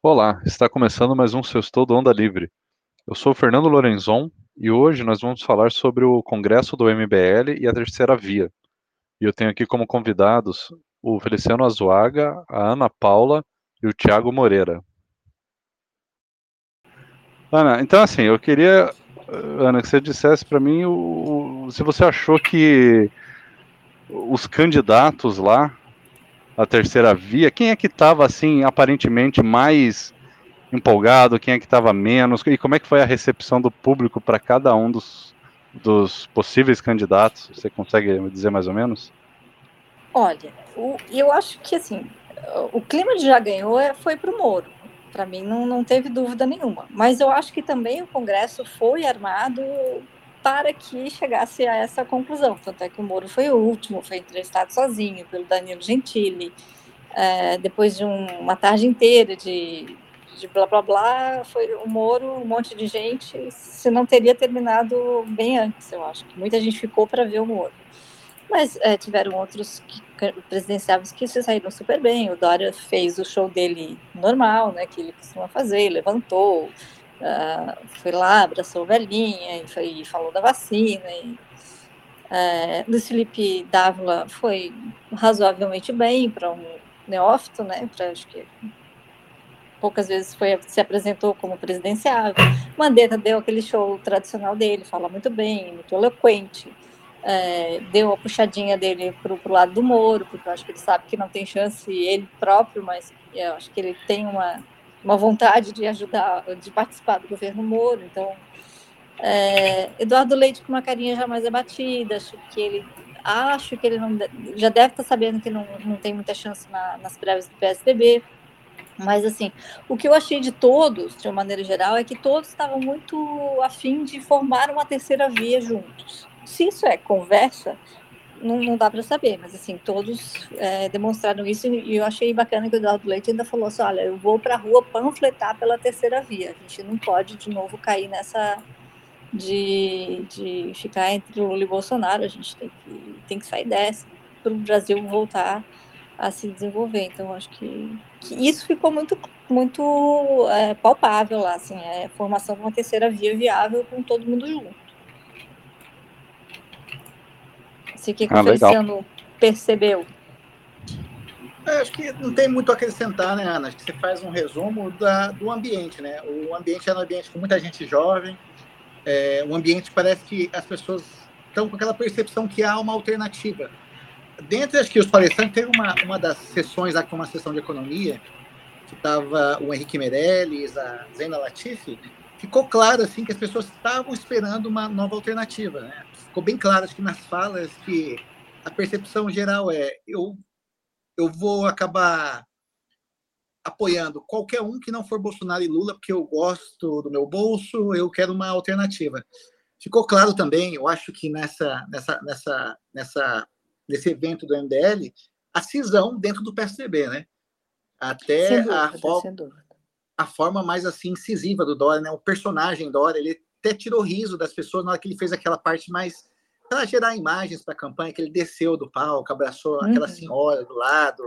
Olá, está começando mais um Sextou do Onda Livre. Eu sou Fernando Lorenzon e hoje nós vamos falar sobre o Congresso do MBL e a Terceira Via. E eu tenho aqui como convidados o Feliciano Azuaga, a Ana Paula e o Tiago Moreira. Ana, então assim, eu queria, Ana, que você dissesse para mim o, o, se você achou que os candidatos lá a terceira via, quem é que estava assim aparentemente mais empolgado, quem é que estava menos e como é que foi a recepção do público para cada um dos, dos possíveis candidatos? Você consegue dizer mais ou menos? Olha, o, eu acho que assim o clima de já ganhou é, foi para o Moro. Para mim não, não teve dúvida nenhuma. Mas eu acho que também o Congresso foi armado para que chegasse a essa conclusão. Tanto é que o Moro foi o último, foi entrevistado sozinho pelo Danilo Gentili. É, depois de um, uma tarde inteira de, de blá blá blá, foi o Moro, um monte de gente, se não teria terminado bem antes, eu acho. que Muita gente ficou para ver o Moro. Mas é, tiveram outros que, presidenciáveis que se saíram super bem. O Dória fez o show dele normal, né, que ele costuma fazer, levantou, Uh, foi lá, abraçou velhinha e, foi, falou da vacina. E, uh, Luiz Felipe Dávila foi razoavelmente bem para um neófito, né? Para acho que poucas vezes foi se apresentou como presidenciável. Mandetta deu aquele show tradicional dele, fala muito bem, muito eloquente. É, deu a puxadinha dele para o lado do Moro, porque eu acho que ele sabe que não tem chance ele próprio, mas eu acho que ele tem uma uma vontade de ajudar, de participar do governo Moro. Então, é, Eduardo Leite com uma carinha já mais abatida, acho que ele acho que ele não, já deve estar sabendo que não, não tem muita chance na, nas prévias do PSDB. Mas, assim, o que eu achei de todos, de uma maneira geral, é que todos estavam muito afim de formar uma terceira via juntos. Se isso é conversa, não, não dá para saber, mas assim, todos é, demonstraram isso e eu achei bacana que o Eduardo Leite ainda falou assim, olha, eu vou para a rua panfletar pela terceira via, a gente não pode de novo cair nessa de, de ficar entre Lula e Bolsonaro, a gente tem que, tem que sair dessa para o Brasil voltar a se desenvolver, então acho que, que isso ficou muito, muito é, palpável lá, assim, é a formação de uma terceira via viável com todo mundo junto. Assim, o que, que ah, o Feliciano legal. percebeu? É, acho que não tem muito a acrescentar, né, Ana? Acho que você faz um resumo da, do ambiente, né? O ambiente é um ambiente com muita gente jovem, é, o ambiente parece que as pessoas estão com aquela percepção que há uma alternativa. Dentre acho que os palestrantes, teve uma, uma das sessões lá, que foi uma sessão de economia, que estava o Henrique Meirelles, a Zena Latifi, ficou claro assim que as pessoas estavam esperando uma nova alternativa, né? Ficou bem claro acho que nas falas que a percepção geral é eu eu vou acabar apoiando qualquer um que não for Bolsonaro e Lula porque eu gosto do meu bolso, eu quero uma alternativa. Ficou claro também, eu acho que nessa nessa nessa nessa nesse evento do MDL, a cisão dentro do PSDB, né? Até dúvida, a, forma, a forma mais assim incisiva do Dória, né? O personagem Dória, ele até tirou riso das pessoas na hora que ele fez aquela parte mais para gerar imagens para a campanha, que ele desceu do palco, abraçou uhum. aquela senhora do lado,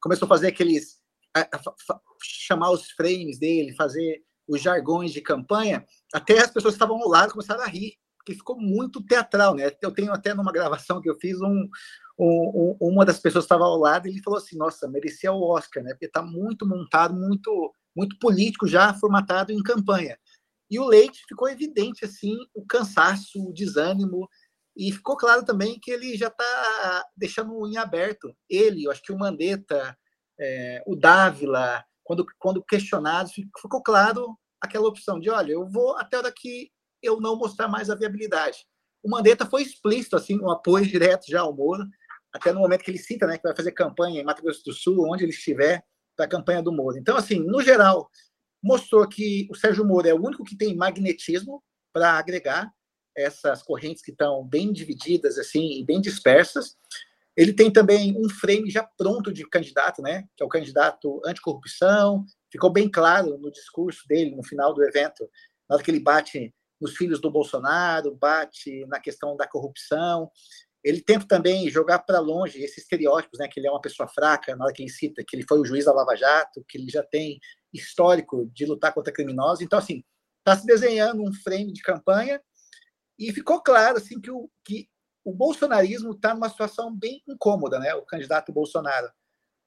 começou a fazer aqueles a, a, a, chamar os frames dele, fazer os jargões de campanha, até as pessoas que estavam ao lado começaram a rir, porque ficou muito teatral, né? Eu tenho até numa gravação que eu fiz um, um, um uma das pessoas estava ao lado e ele falou assim, nossa, merecia o Oscar, né? Porque está muito montado, muito muito político já formatado em campanha. E o Leite ficou evidente assim o cansaço, o desânimo, e ficou claro também que ele já está deixando em aberto. Ele, eu acho que o Mandetta, é, o Dávila, quando, quando questionados, ficou claro aquela opção de, olha, eu vou até que eu não mostrar mais a viabilidade. O Mandetta foi explícito, assim, um apoio direto já ao Moro, até no momento que ele cita, né, que vai fazer campanha em Mato Grosso do Sul, onde ele estiver, para a campanha do Moro. Então, assim, no geral, mostrou que o Sérgio Moro é o único que tem magnetismo para agregar essas correntes que estão bem divididas assim e bem dispersas. Ele tem também um frame já pronto de candidato, né? Que é o candidato anticorrupção. Ficou bem claro no discurso dele no final do evento, na hora que ele bate nos filhos do Bolsonaro, bate na questão da corrupção. Ele tenta também jogar para longe esses estereótipos, né? Que ele é uma pessoa fraca, na hora que ele cita que ele foi o juiz da Lava Jato, que ele já tem histórico de lutar contra criminosos. Então, assim, está se desenhando um frame de campanha e ficou claro assim que o, que o bolsonarismo está numa situação bem incômoda, né? O candidato Bolsonaro,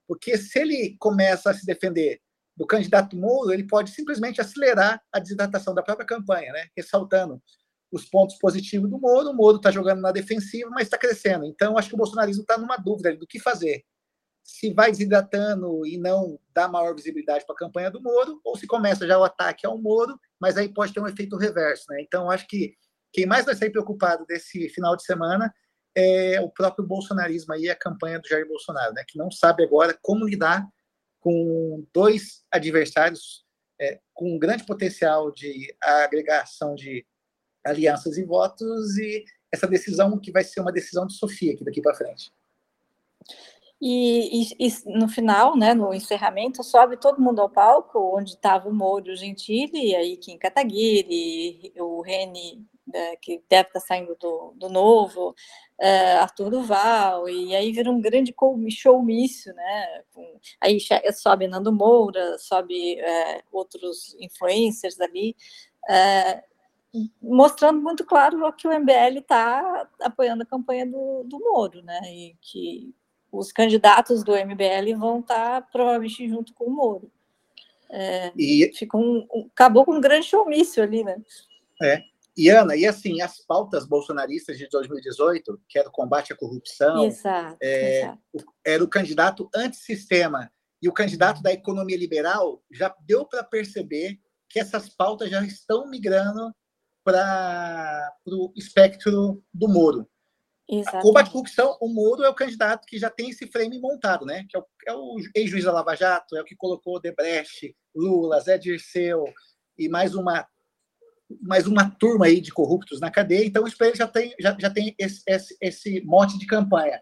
porque se ele começa a se defender do candidato Moro, ele pode simplesmente acelerar a desidratação da própria campanha, né? Ressaltando os pontos positivos do Moro. O Moro está jogando na defensiva, mas está crescendo. Então, acho que o bolsonarismo está numa dúvida do que fazer. Se vai desidratando e não dá maior visibilidade para a campanha do Moro, ou se começa já o ataque ao Moro, mas aí pode ter um efeito reverso. Né? Então, acho que quem mais vai sair preocupado desse final de semana é o próprio bolsonarismo aí, a campanha do Jair Bolsonaro, né? que não sabe agora como lidar com dois adversários é, com um grande potencial de agregação de alianças e votos e essa decisão que vai ser uma decisão de Sofia aqui daqui para frente. E, e, e, no final, né, no encerramento, sobe todo mundo ao palco, onde estava o Moro Gentili, aí Kim Kataguiri, o Reni, né, que deve estar tá saindo do, do novo, é, Arthur Duval, e aí vira um grande showmício, né? Com, aí sobe Nando Moura, sobe é, outros influencers ali, é, mostrando muito claro que o MBL está apoiando a campanha do, do Moro, né? E que os candidatos do MBL vão estar provavelmente junto com o Moro. É, e fica um, um, acabou com um grande showmício ali, né? É. E Ana, e assim, as pautas bolsonaristas de 2018, que era o combate à corrupção, exato, é, exato. era o candidato antissistema e o candidato da economia liberal, já deu para perceber que essas pautas já estão migrando para o espectro do Moro. Exatamente. À corrupção, o Moro é o candidato que já tem esse frame montado, né? Que é o, é o ex-juiz da Lava Jato, é o que colocou Debrecht, Lula, Zé Dirceu e mais uma mais uma turma aí de corruptos na cadeia. Então, isso ele já tem já, já tem esse, esse, esse mote de campanha.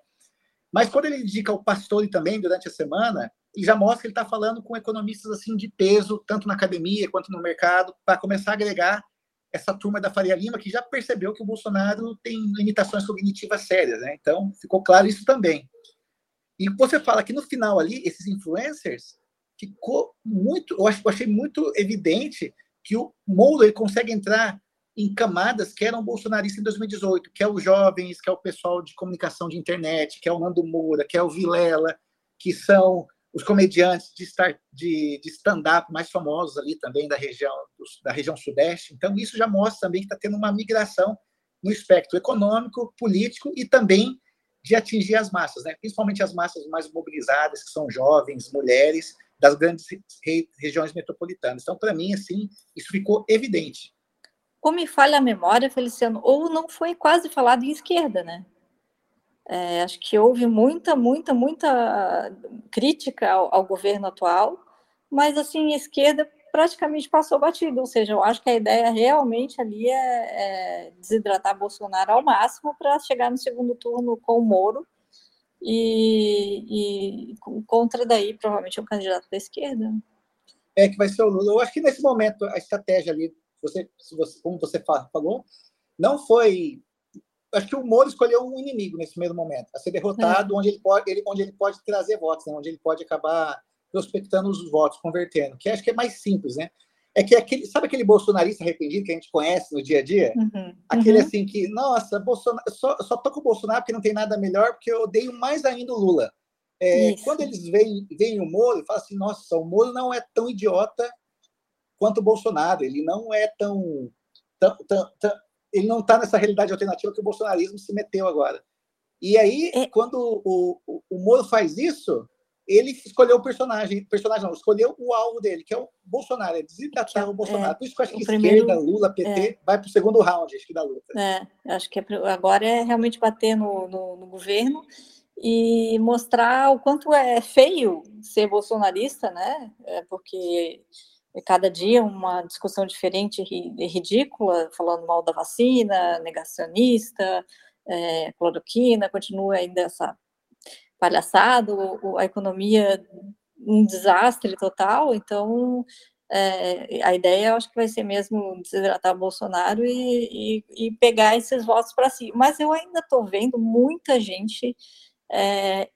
Mas quando ele indica o Pastore também durante a semana, ele já mostra que ele está falando com economistas assim de peso, tanto na academia quanto no mercado, para começar a agregar essa turma da Faria Lima que já percebeu que o Bolsonaro tem limitações cognitivas sérias, né? Então, ficou claro isso também. E você fala que no final ali, esses influencers, ficou muito, eu, acho, eu achei muito evidente que o Moura consegue entrar em camadas que eram bolsonaristas em 2018, que é os jovens, que é o pessoal de comunicação de internet, que é o Nando Moura, que é o Vilela, que são os comediantes de, de, de stand-up mais famosos ali também da região, da região sudeste. Então, isso já mostra também que está tendo uma migração no espectro econômico, político e também de atingir as massas, né? principalmente as massas mais mobilizadas, que são jovens, mulheres, das grandes re regiões metropolitanas. Então, para mim, assim, isso ficou evidente. Ou me falha a memória, Feliciano, ou não foi quase falado em esquerda, né? É, acho que houve muita, muita, muita crítica ao, ao, governo atual, mas assim, a esquerda praticamente passou batido, ou seja, eu acho que a ideia realmente ali é, é desidratar Bolsonaro ao máximo para chegar no segundo turno com o Moro e, e contra daí provavelmente o candidato da esquerda. É que vai ser o Lula. Eu acho que nesse momento a estratégia ali, você, você como você falou, não foi acho que o Moro escolheu um inimigo nesse primeiro momento, a ser derrotado, é. onde, ele pode, ele, onde ele pode trazer votos, né? onde ele pode acabar prospectando os votos, convertendo, que acho que é mais simples, né? É que aquele, sabe aquele bolsonarista arrependido que a gente conhece no dia a dia? Uhum, aquele uhum. assim que, nossa, Bolsonaro, só, só tô com o Bolsonaro porque não tem nada melhor, porque eu odeio mais ainda o Lula. É, quando eles veem, veem o Moro, falam assim, nossa, o Moro não é tão idiota quanto o Bolsonaro, ele não é tão, tão, tão, tão ele não está nessa realidade alternativa que o bolsonarismo se meteu agora. E aí, é. quando o, o, o, Moro faz isso, ele escolheu o personagem, personagem não, escolheu o alvo dele, que é o Bolsonaro, é desidratar é, o Bolsonaro. É, Por isso que eu acho que primeiro, esquerda, Lula, PT, é. vai para o segundo round, acho que da luta. É, acho que é agora é realmente bater no, no, no governo e mostrar o quanto é feio ser bolsonarista, né? É porque é cada dia uma discussão diferente e ridícula, falando mal da vacina, negacionista, é, cloroquina, continua ainda essa palhaçada, a economia um desastre total, então é, a ideia, eu acho que vai ser mesmo desidratar Bolsonaro e, e, e pegar esses votos para si. Mas eu ainda estou vendo muita gente é,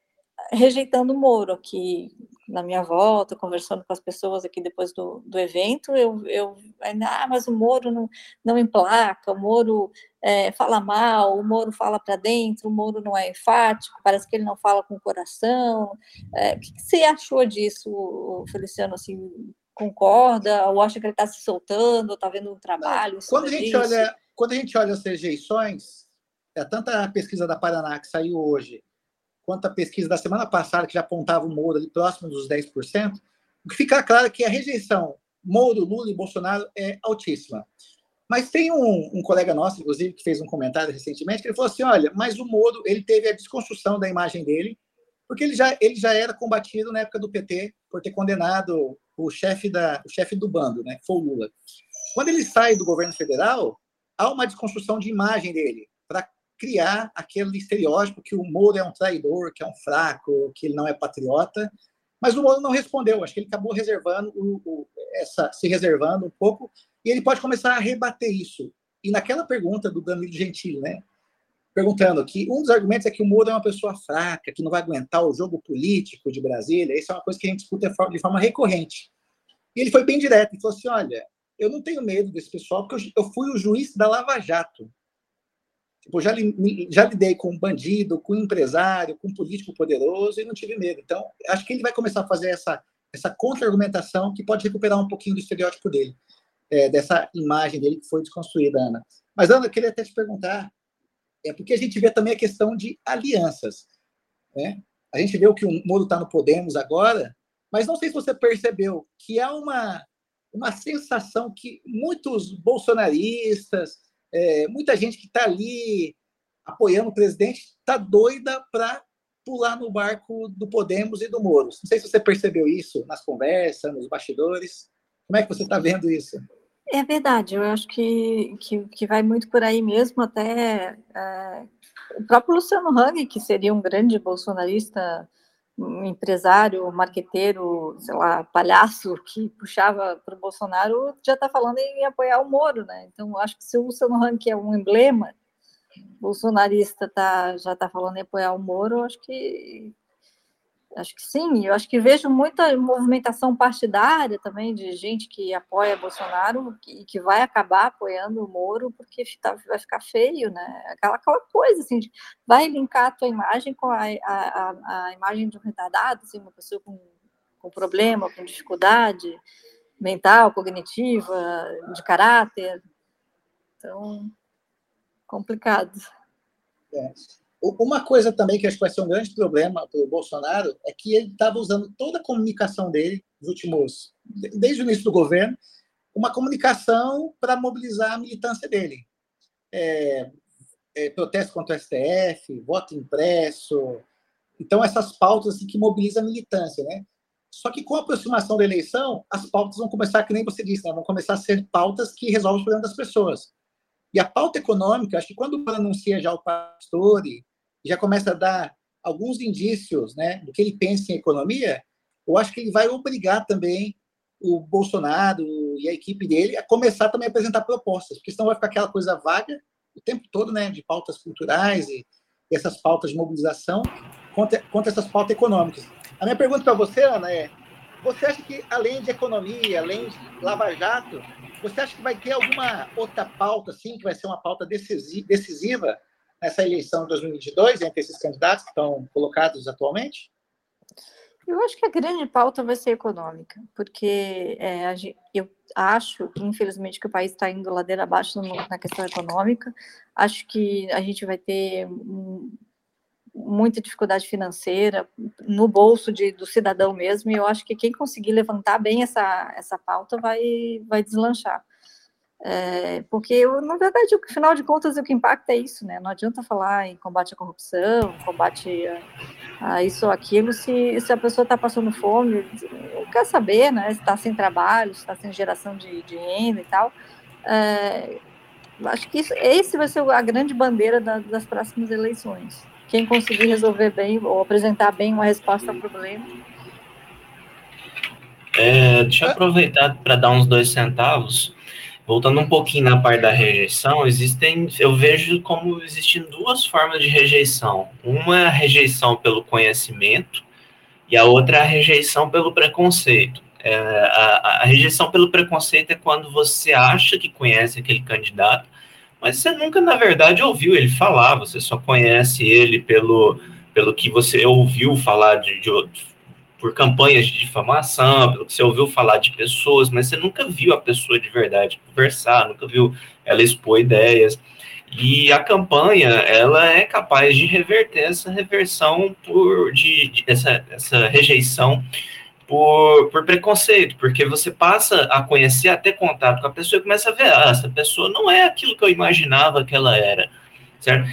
rejeitando o Moro, que na minha volta, conversando com as pessoas aqui depois do, do evento, eu, eu ainda, ah, mas o Moro não, não emplaca, o Moro é, fala mal, o Moro fala para dentro, o Moro não é enfático, parece que ele não fala com o coração. É, o que, que você achou disso, Feliciano? Assim, concorda ou acha que ele está se soltando, está vendo um trabalho? Quando a, gente olha, quando a gente olha as rejeições, é, tanto a pesquisa da Paraná que saiu hoje, quanto a pesquisa da semana passada, que já apontava o Moro ali próximo dos 10%, o que fica claro é que a rejeição Moro, Lula e Bolsonaro é altíssima. Mas tem um, um, colega nosso, inclusive, que fez um comentário recentemente, que ele falou assim, olha, mas o Moro, ele teve a desconstrução da imagem dele, porque ele já, ele já era combatido na época do PT por ter condenado o chefe da o chefe do bando, né, que foi o Lula. Quando ele sai do governo federal, há uma desconstrução de imagem dele criar aquele estereótipo que o Moro é um traidor, que é um fraco, que ele não é patriota. Mas o Moro não respondeu. Acho que ele acabou reservando o, o, essa, se reservando um pouco e ele pode começar a rebater isso. E naquela pergunta do Danilo Gentili, né, perguntando que um dos argumentos é que o Moro é uma pessoa fraca, que não vai aguentar o jogo político de Brasília. Isso é uma coisa que a gente discute de forma recorrente. E ele foi bem direto e falou assim: olha, eu não tenho medo desse pessoal, porque eu, fui o juiz da Lava Jato. Tipo, já, já lidei com um bandido, com um empresário, com um político poderoso e não tive medo. Então, acho que ele vai começar a fazer essa, essa contra-argumentação que pode recuperar um pouquinho do estereótipo dele, é, dessa imagem dele que foi desconstruída, Ana. Mas, Ana, eu queria até te perguntar é porque a gente vê também a questão de alianças. Né? A gente vê o que o Moro está no Podemos agora, mas não sei se você percebeu que há uma, uma sensação que muitos bolsonaristas, é, muita gente que está ali apoiando o presidente, está doida para pular no barco do Podemos e do Moro. Não sei se você percebeu isso nas conversas, nos bastidores. Como é que você está vendo isso? É verdade, eu acho que, que, que vai muito por aí mesmo, até é, o próprio Luciano Hang, que seria um grande bolsonarista, um empresário, marqueteiro, sei lá, palhaço, que puxava para o Bolsonaro, já está falando em apoiar o Moro, né? Então, acho que se o Luciano que é um emblema bolsonarista, tá, já está falando em apoiar o Moro, acho que Acho que sim, eu acho que vejo muita movimentação partidária também de gente que apoia Bolsonaro e que vai acabar apoiando o Moro porque tá, vai ficar feio, né? Aquela, aquela coisa assim, de, vai linkar a tua imagem com a, a, a imagem de um retardado, assim, uma pessoa com, com problema, com dificuldade mental, cognitiva, de caráter. Então, complicado. É. Uma coisa também que acho que vai ser um grande problema para o Bolsonaro é que ele estava usando toda a comunicação dele nos últimos, desde o início do governo, uma comunicação para mobilizar a militância dele. É, é, protesto contra o STF, voto impresso. Então, essas pautas assim, que mobilizam a militância, né? Só que com a aproximação da eleição, as pautas vão começar, que nem você disse, né? vão começar a ser pautas que resolvem os problemas das pessoas. E a pauta econômica, acho que quando anuncia já o Pastore, já começa a dar alguns indícios né, do que ele pensa em economia, eu acho que ele vai obrigar também o Bolsonaro e a equipe dele a começar também a apresentar propostas, porque senão vai ficar aquela coisa vaga o tempo todo, né, de pautas culturais e, essas pautas de mobilização contra, contra essas pautas econômicas. A minha pergunta para você, Ana, é: você acha que além de economia, além de Lava Jato, você acha que vai ter alguma outra pauta, assim, que vai ser uma pauta decisiva nessa eleição de 2022 entre esses candidatos que estão colocados atualmente? Eu acho que a grande pauta vai ser econômica, porque é, eu acho infelizmente, que o país está indo ladeira abaixo na questão econômica. Acho que a gente vai ter muita dificuldade financeira no bolso de, do cidadão mesmo, e eu acho que quem conseguir levantar bem essa, essa pauta vai, vai deslanchar. É, porque, eu, na verdade, afinal de contas, o que impacta é isso, né? Não adianta falar em combate à corrupção, combate a, a isso ou aquilo, se, se a pessoa está passando fome, não quer saber, né? Se está sem trabalho, se está sem geração de, de, renda e tal. É, acho que isso, esse vai ser a grande bandeira da, das próximas eleições. Quem conseguir resolver bem ou apresentar bem uma resposta ao problema É, deixa eu aproveitar para dar uns dois centavos. Voltando um pouquinho na parte da rejeição, existem, eu vejo como existem duas formas de rejeição. Uma é a rejeição pelo conhecimento e a outra é a rejeição pelo preconceito. É, a, a, rejeição pelo preconceito é quando você acha que conhece aquele candidato, mas você nunca, na verdade, ouviu ele falar, você só conhece ele pelo, pelo que você ouviu falar de, de por campanhas de difamação, pelo que você ouviu falar de pessoas, mas você nunca viu a pessoa de verdade conversar, nunca viu ela expor ideias. E a campanha, ela é capaz de reverter essa reversão por de, de essa, essa rejeição por, por preconceito, porque você passa a conhecer, a ter contato com a pessoa e começa a ver, ah, essa pessoa não é aquilo que eu imaginava que ela era, certo?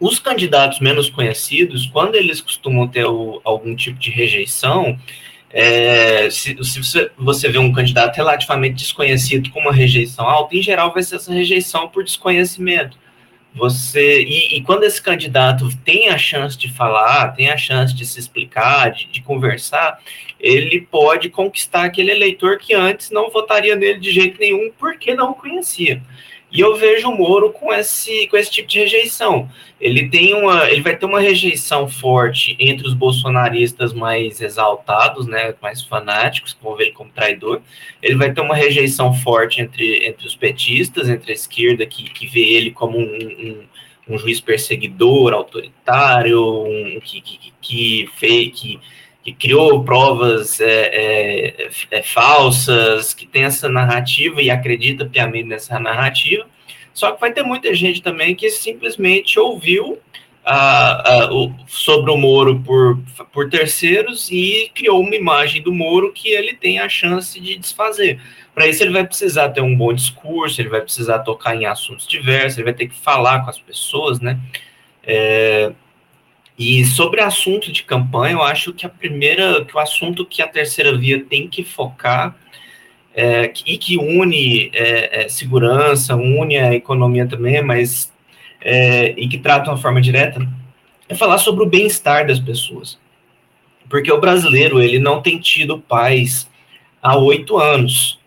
Os candidatos menos conhecidos, quando eles costumam ter o, algum tipo de rejeição, é, se, se você, vê um candidato relativamente desconhecido com uma rejeição alta, em geral vai ser essa rejeição por desconhecimento. Você e, e, quando esse candidato tem a chance de falar, tem a chance de se explicar, de, de conversar, ele pode conquistar aquele eleitor que antes não votaria nele de jeito nenhum porque não o conhecia. E eu vejo o Moro com esse, com esse tipo de rejeição. Ele tem uma, ele vai ter uma rejeição forte entre os bolsonaristas mais exaltados, né, mais fanáticos, que vão ver ele como traidor. Ele vai ter uma rejeição forte entre, entre os petistas, entre a esquerda, que, que vê ele como um, um, um juiz perseguidor, autoritário, um, que, que, que, que que criou provas é, é, é, falsas, que tem essa narrativa e acredita piamente nessa narrativa. Só que vai ter muita gente também que simplesmente ouviu o, sobre o Moro por, por terceiros e criou uma imagem do Moro que ele tem a chance de desfazer. Para isso, ele vai precisar ter um bom discurso, ele vai precisar tocar em assuntos diversos, ele vai ter que falar com as pessoas, né? É, e sobre assunto de campanha, eu acho que a primeira, que o assunto que a terceira via tem que focar é, e que une é, é, segurança, une a economia também, mas é, e que trata de uma forma direta, é falar sobre o bem-estar das pessoas. Porque o brasileiro, ele não tem tido paz há oito anos.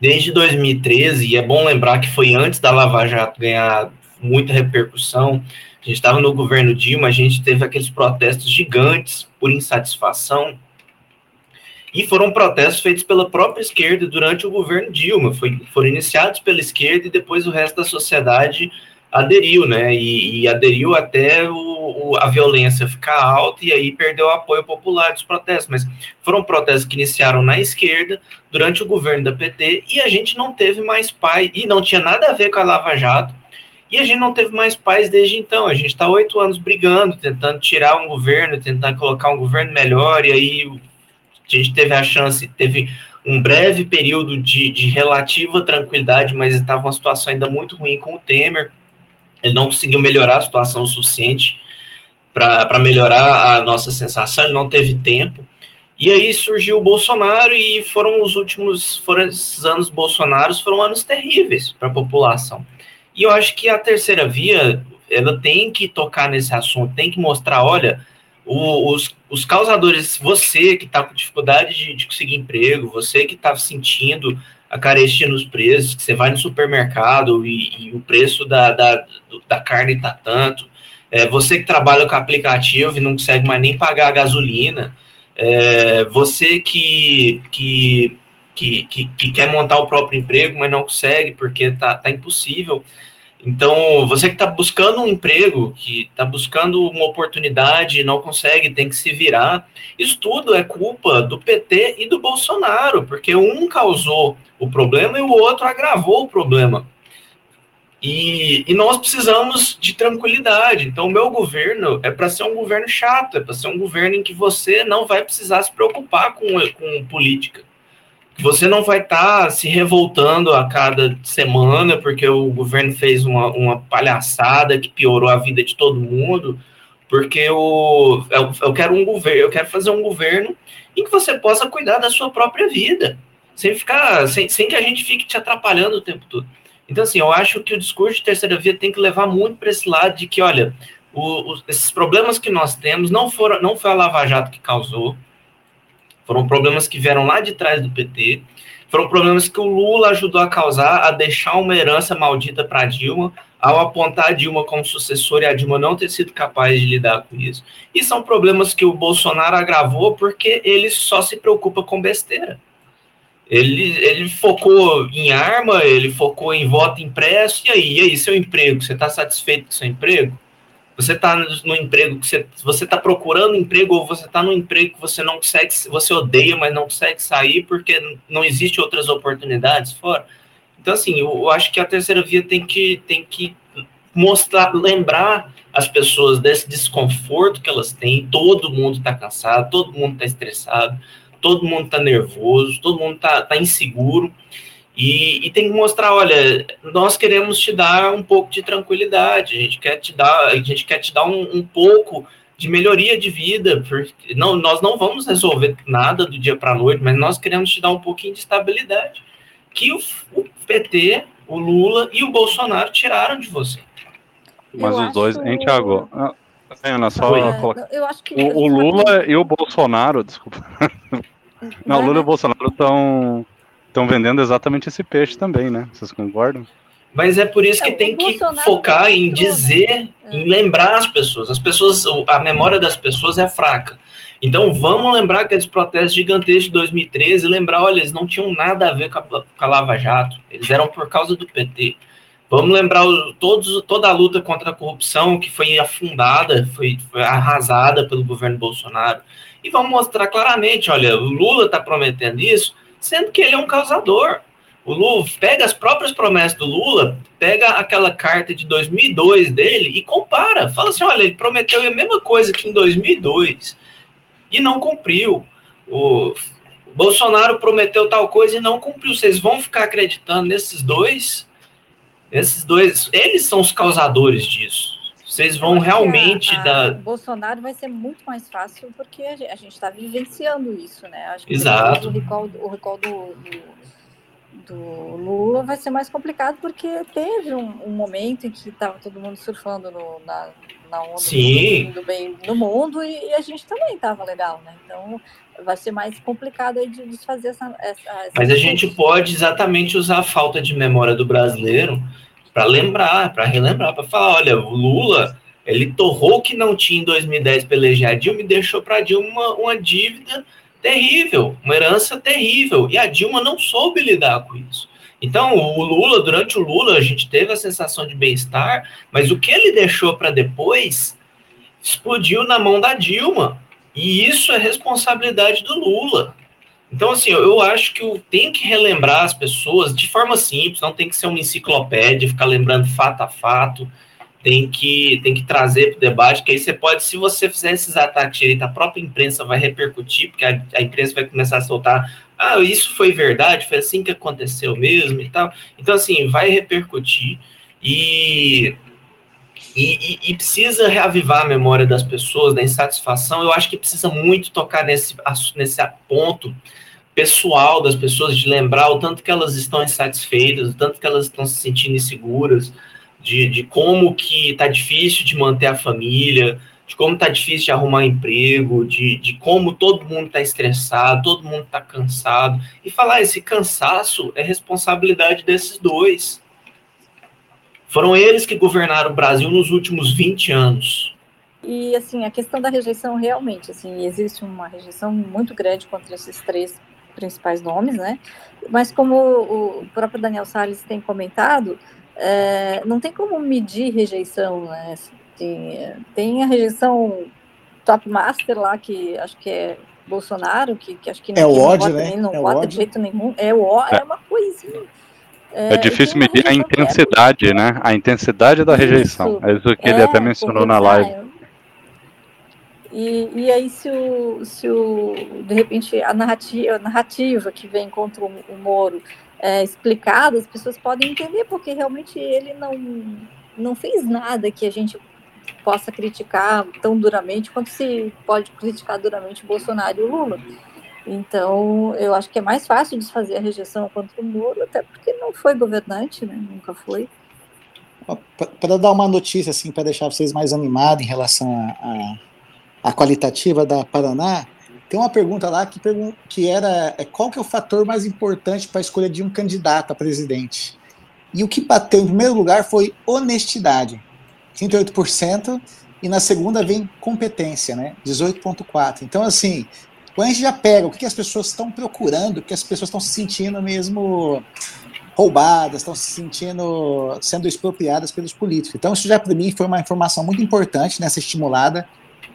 Desde 2013, e é bom lembrar que foi antes da Lava Jato ganhar muita repercussão, a gente estava no governo Dilma, a gente teve aqueles protestos gigantes por insatisfação. E foram protestos feitos pela própria esquerda durante o governo Dilma. Foi, foram iniciados pela esquerda e depois o resto da sociedade aderiu, né? E, e aderiu até o, o, a violência ficar alta e aí perdeu o apoio popular dos protestos. Mas foram protestos que iniciaram na esquerda durante o governo da PT e a gente não teve mais pai e não tinha nada a ver com a Lava Jato e a gente não teve mais paz desde então. A gente está oito anos brigando, tentando tirar um governo, tentando colocar um governo melhor, e aí a gente teve a chance, teve um breve período de, de relativa tranquilidade, mas estava uma situação ainda muito ruim com o Temer. Ele não conseguiu melhorar a situação o suficiente para melhorar a nossa sensação, ele não teve tempo. E aí surgiu o Bolsonaro e foram os últimos, foram esses anos Bolsonaro, foram anos terríveis para a população. E eu acho que a terceira via, ela tem que tocar nesse assunto, tem que mostrar, olha, os, os causadores, você que está com dificuldade de, de, conseguir emprego, você que está sentindo a carestia nos preços, que você vai no supermercado e, e o preço da, da, da carne está tanto, é, você que trabalha com aplicativo e não consegue mais nem pagar a gasolina, é, você que, que que, que, que, quer montar o próprio emprego, mas não consegue porque tá, tá impossível. Então, você que está buscando um emprego, que está buscando uma oportunidade e não consegue, tem que se virar. Isso tudo é culpa do PT e do Bolsonaro, porque um causou o problema e o outro agravou o problema. E, e nós precisamos de tranquilidade. Então, o meu governo é para ser um governo chato, é para ser um governo em que você não vai precisar se preocupar com, com política você não vai estar tá se revoltando a cada semana porque o governo fez uma, uma palhaçada que piorou a vida de todo mundo, porque eu, eu, eu quero um governo, eu quero fazer um governo em que você possa cuidar da sua própria vida, sem ficar, sem, sem que a gente fique te atrapalhando o tempo todo. Então, assim, eu acho que o discurso de terceira via tem que levar muito para esse lado de que, olha, o, o, esses problemas que nós temos não foram, não foi a Lava Jato que causou, Foram problemas que vieram lá de trás do PT, foram problemas que o Lula ajudou a causar, a deixar uma herança maldita para Dilma, ao apontar a Dilma como sucessora e a Dilma não ter sido capaz de lidar com isso. E são problemas que o Bolsonaro agravou porque ele só se preocupa com besteira. Ele, ele focou em arma, ele focou em voto impresso, e aí, e aí seu emprego? Você está satisfeito com seu emprego? Você está no emprego que você você está procurando emprego ou você está no emprego que você não consegue, você odeia, mas não consegue sair porque não existe outras oportunidades fora. Então assim, eu, eu acho que a terceira via tem que tem que mostrar, lembrar as pessoas desse desconforto que elas têm. Todo mundo está cansado, todo mundo está estressado, todo mundo está nervoso, todo mundo está tá inseguro. E, e, tem que mostrar, olha, nós queremos te dar um pouco de tranquilidade, a gente quer te dar, a gente quer te dar um, um pouco de melhoria de vida, porque não, nós não vamos resolver nada do dia para a noite, mas nós queremos te dar um pouquinho de estabilidade que o, o PT, o Lula e o Bolsonaro tiraram de você. Mas Eu os dois, hein, Thiago? Ah, Ana, só é, colocar. o, o Lula e o Bolsonaro, desculpa. Não, o Lula e o Bolsonaro estão estão vendendo exatamente esse peixe também, né? Vocês concordam? Mas é por isso que tem que focar em né? dizer, em é. lembrar as pessoas. As pessoas, a memória das pessoas é fraca. Então vamos lembrar aqueles protestos gigantescos de 2013 e lembrar, olha, eles não tinham nada a ver com a, com a Lava Jato, eles eram por causa do PT. Vamos lembrar todos, toda a luta contra a corrupção que foi afundada, foi, foi arrasada pelo governo Bolsonaro. E vamos mostrar claramente, olha, o Lula está prometendo isso, sendo que ele é um causador. O Lula pega as próprias promessas do Lula, pega aquela carta de 2002 dele e compara. Fala assim: olha, ele prometeu a mesma coisa que em 2002 e não cumpriu. O Bolsonaro prometeu tal coisa e não cumpriu. Vocês vão ficar acreditando nesses dois? Esses dois, eles são os causadores disso. Vocês vão realmente a, a dar. Bolsonaro vai ser muito mais fácil porque a gente está vivenciando isso, né? Acho que Exato. o recall, o recall do, do, do, Lula vai ser mais complicado porque teve um, um momento em que estava todo mundo surfando no, na, na onda Sim. do bem no mundo e, e a gente também estava legal, né? Então vai ser mais complicado aí de desfazer essa, essa, essa Mas a gente pode exatamente usar a falta de memória do brasileiro para lembrar, para relembrar, para falar, olha, o Lula, ele torrou que não tinha em 2010 para eleger a Dilma e deixou para Dilma uma, uma dívida terrível, uma herança terrível, e a Dilma não soube lidar com isso. Então, o Lula, durante o Lula, a gente teve a sensação de bem-estar, mas o que ele deixou para depois explodiu na mão da Dilma. E isso é responsabilidade do Lula. Então, assim, eu acho que tenho que relembrar as pessoas de forma simples, não tem que ser uma enciclopédia, ficar lembrando fato a fato, tem que, tem que trazer para o debate, que aí você pode, se você fizer esses ataques direito, a própria imprensa vai repercutir, porque a, a imprensa vai começar a soltar, ah, isso foi verdade, foi assim que aconteceu mesmo e tal. Então, assim, vai repercutir e e, e, e, precisa reavivar a memória das pessoas, da insatisfação. Eu acho que precisa muito tocar nesse, nesse ponto pessoal das pessoas, de lembrar o tanto que elas estão insatisfeitas, o tanto que elas estão se sentindo inseguras, de, de como que está difícil de manter a família, de como está difícil de arrumar emprego, de, de como todo mundo está estressado, todo mundo está cansado. E falar, esse cansaço é responsabilidade desses dois. Foram eles que governaram o Brasil nos últimos 20 anos. E assim, a questão da rejeição realmente, assim, existe uma rejeição muito grande contra esses três principais nomes, né? Mas como o próprio Daniel Salles tem comentado, é, não tem como medir rejeição, né? Tem, tem a rejeição top master lá, que acho que é Bolsonaro, que, que acho que é o ódio, né? Nem, não é vota de jeito nenhum. É, o, é uma coisinha é, é difícil medir a intensidade, né? A intensidade da rejeição. É isso que ele até é, mencionou na live. E, e aí, se o, se o, de repente, a narrativa, a narrativa que vem contra o, o Moro é explicada, as pessoas podem entender, porque realmente ele não, não fez nada que a gente possa criticar tão duramente quanto se pode criticar duramente Bolsonaro e o Lula. Então, eu acho que é mais fácil desfazer a rejeição contra o Moro, até porque não foi governante, né? nunca foi. Para dar uma notícia, assim, para deixar vocês mais animados em relação a, a, a, qualitativa da Paraná, tem uma pergunta lá que, que era é, qual que é o fator mais importante para a escolha de um candidato a presidente? E o que bateu em primeiro lugar foi honestidade, 38%, e na segunda vem competência, né, 18,4%. Então, assim, quando a gente já pega o que, as pessoas estão procurando, o que as pessoas estão se sentindo mesmo roubadas, estão se sentindo sendo expropriadas pelos políticos. Então, isso já para mim foi uma informação muito importante nessa estimulada.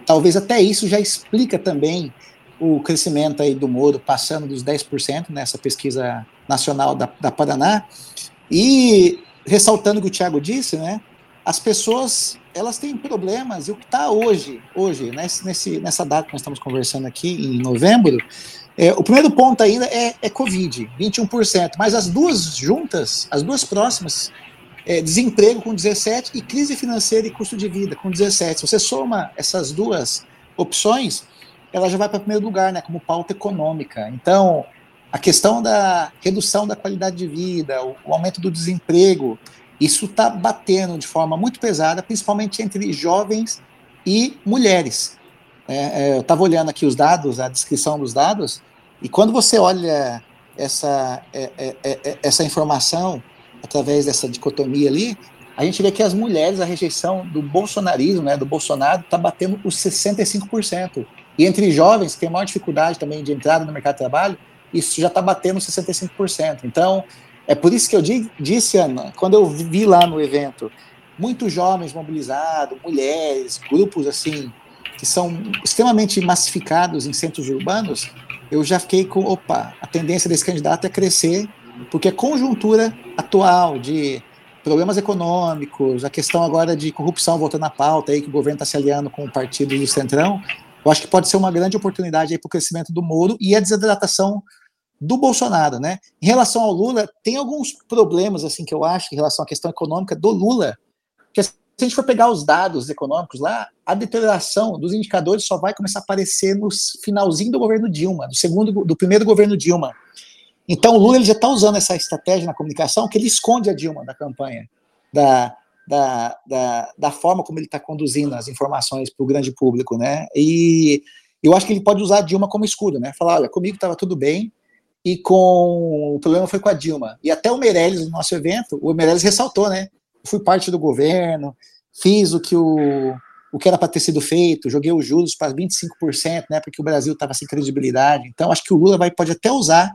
Talvez até isso já explica também o crescimento aí do Moro passando dos 10% nessa pesquisa nacional da, da Paraná. E ressaltando o que o Tiago disse, né, as pessoas elas têm problemas, e o que está hoje, hoje nesse, nesse, nessa data que nós estamos conversando aqui, em novembro, é, o primeiro ponto ainda é, é Covid, 21%, mas as duas juntas, as duas próximas, é, desemprego com 17% e crise financeira e custo de vida com 17%. Se você soma essas duas opções, ela já vai para primeiro lugar, né, como pauta econômica. Então, a questão da redução da qualidade de vida, o, o aumento do desemprego, isso está batendo de forma muito pesada, principalmente entre jovens e mulheres. É, é, eu estava olhando aqui os dados, a descrição dos dados, e quando você olha essa, é, é, é, essa informação através dessa dicotomia ali, a gente vê que as mulheres, a rejeição do bolsonarismo, né, do Bolsonaro, está batendo os 65%. E entre jovens, que tem maior dificuldade também de entrada no mercado de trabalho, isso já está batendo 65%. Então, é por isso que eu disse, Ana, quando eu vi lá no evento, muitos jovens mobilizados, mulheres, grupos assim, que são extremamente massificados em centros urbanos, eu já fiquei com, opa, a tendência desse candidato é crescer, porque a conjuntura atual de problemas econômicos, a questão agora de corrupção voltando à pauta, aí que o governo está se aliando com o partido do Centrão, eu acho que pode ser uma grande oportunidade para o crescimento do Moro e a desidratação do Bolsonaro, né? Em relação ao Lula, tem alguns problemas assim que eu acho em relação à questão econômica do Lula, que se a gente for pegar os dados econômicos lá, a deterioração dos indicadores só vai começar a aparecer no finalzinho do governo Dilma, do segundo, do primeiro governo Dilma. Então o Lula ele já está usando essa estratégia na comunicação que ele esconde a Dilma da campanha, da, da, da, da forma como ele está conduzindo as informações para o grande público, né? E eu acho que ele pode usar a Dilma como escudo, né? Falar, olha, comigo estava tudo bem e com o problema foi com a Dilma. E até o Meirelles no nosso evento, o Meirelles ressaltou, né? fui parte do governo, fiz o que o o que era para ter sido feito, joguei os juros para 25%, né, porque o Brasil estava sem credibilidade. Então, acho que o Lula vai, pode até usar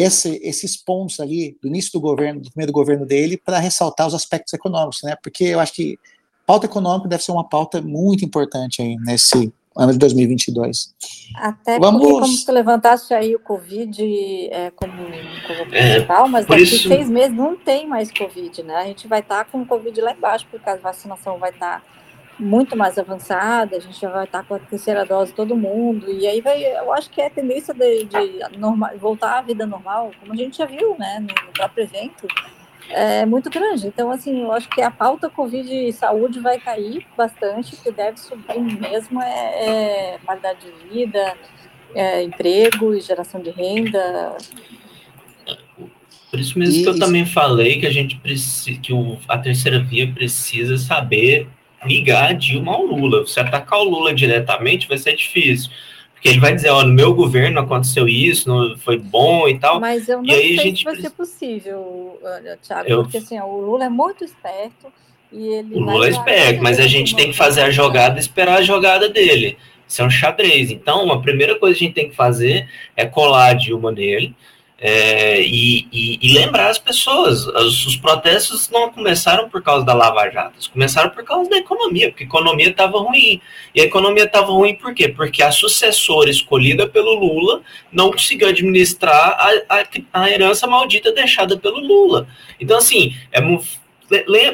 esse, esses pontos ali do início do governo, do primeiro governo dele, para ressaltar os aspectos econômicos, né? Porque eu acho que pauta econômica deve ser uma pauta muito importante aí nesse ano de 2022. Até Vamos... porque, como tu levantaste aí o Covid é, como, como principal, mas daqui isso... seis meses não tem mais Covid, né? A gente vai estar tá com o Covid lá embaixo, porque a vacinação vai estar tá muito mais avançada, a gente já vai estar com a terceira dose todo mundo, e aí vai, eu acho que é a tendência de, de normal, voltar à vida normal, como a gente já viu, né, no próprio evento, é muito grande. Então, assim, eu acho que a pauta Covid e saúde vai cair bastante, que deve subir mesmo é, é qualidade de vida, é, emprego e geração de renda. Por isso mesmo e, que eu também falei que a gente precisa, que o, a terceira via precisa saber ligar a Dilma ao Lula. Você atacar o Lula diretamente vai ser difícil. Porque ele vai dizer, ó, no meu governo aconteceu isso, não foi bom e tal. Mas eu não e sei gente... se vai ser possível, Thiago, eu... porque assim, o Lula é muito esperto e ele. O Lula é esperto, mas a gente tem que fazer a jogada e esperar a jogada dele. Isso é um xadrez. Então, a primeira coisa que a gente tem que fazer é colar a Dilma nele, é, e, e, e, lembrar as pessoas, os, os, protestos não começaram por causa da Lava Jato, começaram por causa da economia, porque a economia estava ruim. E a economia estava ruim por quê? Porque a sucessora escolhida pelo Lula não conseguiu administrar a, a, a herança maldita deixada pelo Lula. Então, assim, é,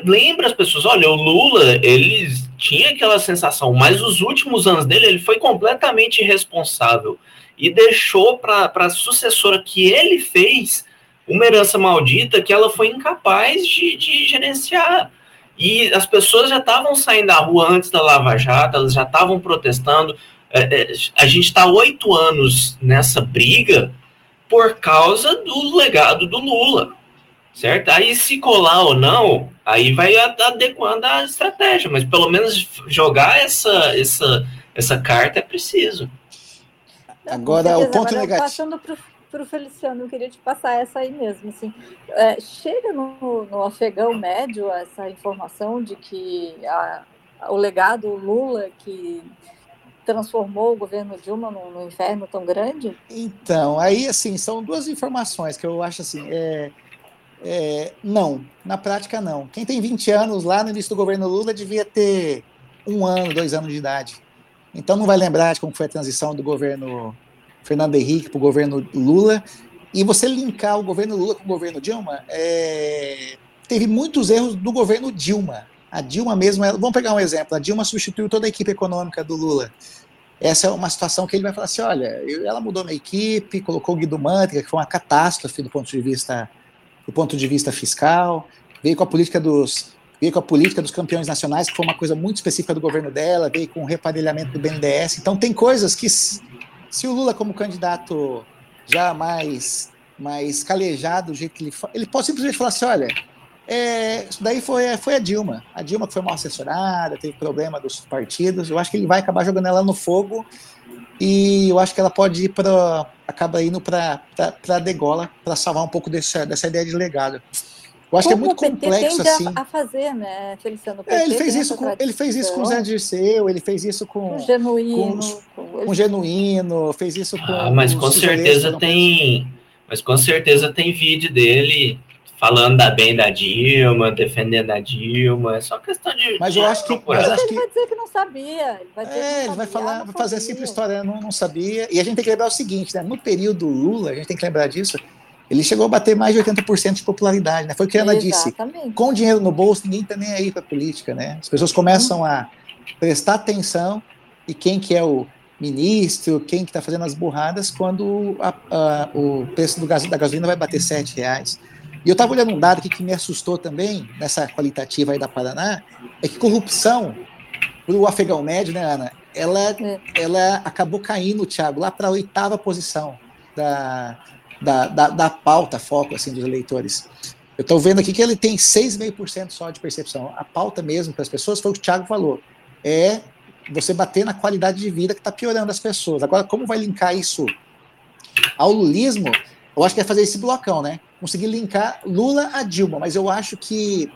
lembra as pessoas, olha, o Lula, ele tinha aquela sensação, mas os últimos anos dele, ele foi completamente irresponsável e deixou para a sucessora que ele fez uma herança maldita que ela foi incapaz de, de gerenciar. E as pessoas já estavam saindo da rua antes da Lava Jato, elas já estavam protestando. É, é, a gente está oito anos nessa briga por causa do legado do Lula, certo? Aí se colar ou não, aí vai adequando a estratégia, mas pelo menos jogar essa, essa, essa carta é preciso. Agora, o ponto negativo. Passando para o Feliciano, eu queria te passar essa aí mesmo. Assim, é, chega no, no afegão médio essa informação de que a, o legado Lula, que transformou o governo Dilma num, num, inferno tão grande? Então, aí, assim, são duas informações que eu acho assim. É, é, não, na prática, não. Quem tem 20 anos lá no início do governo Lula devia ter um ano, dois anos de idade. Então, não vai lembrar de como foi a transição do governo Fernando Henrique para o governo Lula. E você linkar o governo Lula com o governo Dilma, é, teve muitos erros do governo Dilma. A Dilma mesmo, vamos pegar um exemplo, a Dilma substituiu toda a equipe econômica do Lula. Essa é uma situação que ele vai falar assim, olha, ela mudou minha equipe, colocou o Guido Mantega, que foi uma catástrofe do ponto de vista do ponto de vista fiscal, veio com a política dos veio com a política dos campeões nacionais, que foi uma coisa muito específica do governo dela, veio com o reparelhamento do BNDES. Então tem coisas que se o Lula como candidato já mais mais calejado do jeito que ele ele pode simplesmente falar assim, olha, é, isso daí foi, foi a Dilma. A Dilma foi mal assessorada, teve problema dos partidos. Eu acho que ele vai acabar jogando ela no fogo e eu acho que ela pode ir para. acaba indo para a degola para salvar um pouco desse, dessa ideia de legado. Eu acho Como que é muito complexo assim. A fazer, né, Feliciano? É, ele fez isso com ele fez isso com o Zé Dirceu, ele fez isso com, genuíno, com, com, com genuíno, fez isso com. Ah, mas com certeza tem, mas com certeza tem vídeo dele falando da bem da Dilma, defendendo a Dilma, é só questão de. Mas eu acho que. Mas acho que... Ele vai dizer que não sabia. Ele vai, é, ele vai falar, vai fazer sempre história, não, não sabia. E a gente tem que lembrar o seguinte, né? No período Lula, a gente tem que lembrar disso. Ele chegou a bater mais de 80% de popularidade, né? Foi o que a Ana Exatamente. disse. Com dinheiro no bolso, ninguém tá nem aí para política, né? As pessoas começam a prestar atenção e quem que é o ministro, quem que está fazendo as burradas, quando a, a, o preço do gás, da gasolina vai bater sete reais. E eu estava olhando um dado aqui que me assustou também, nessa qualitativa aí da Paraná, é que corrupção para o afegão médio, né, Ana? Ela, é. ela acabou caindo, Thiago, lá para a oitava posição da, da, da, da, pauta, foco assim, dos eleitores. Eu estou vendo aqui que ele tem 6,5% só de percepção. A pauta mesmo para as pessoas foi o que o Thiago falou. É você bater na qualidade de vida que está piorando as pessoas. Agora, como vai linkar isso ao lulismo? Eu acho que é fazer esse blocão, né? Conseguir linkar Lula a Dilma, mas eu acho que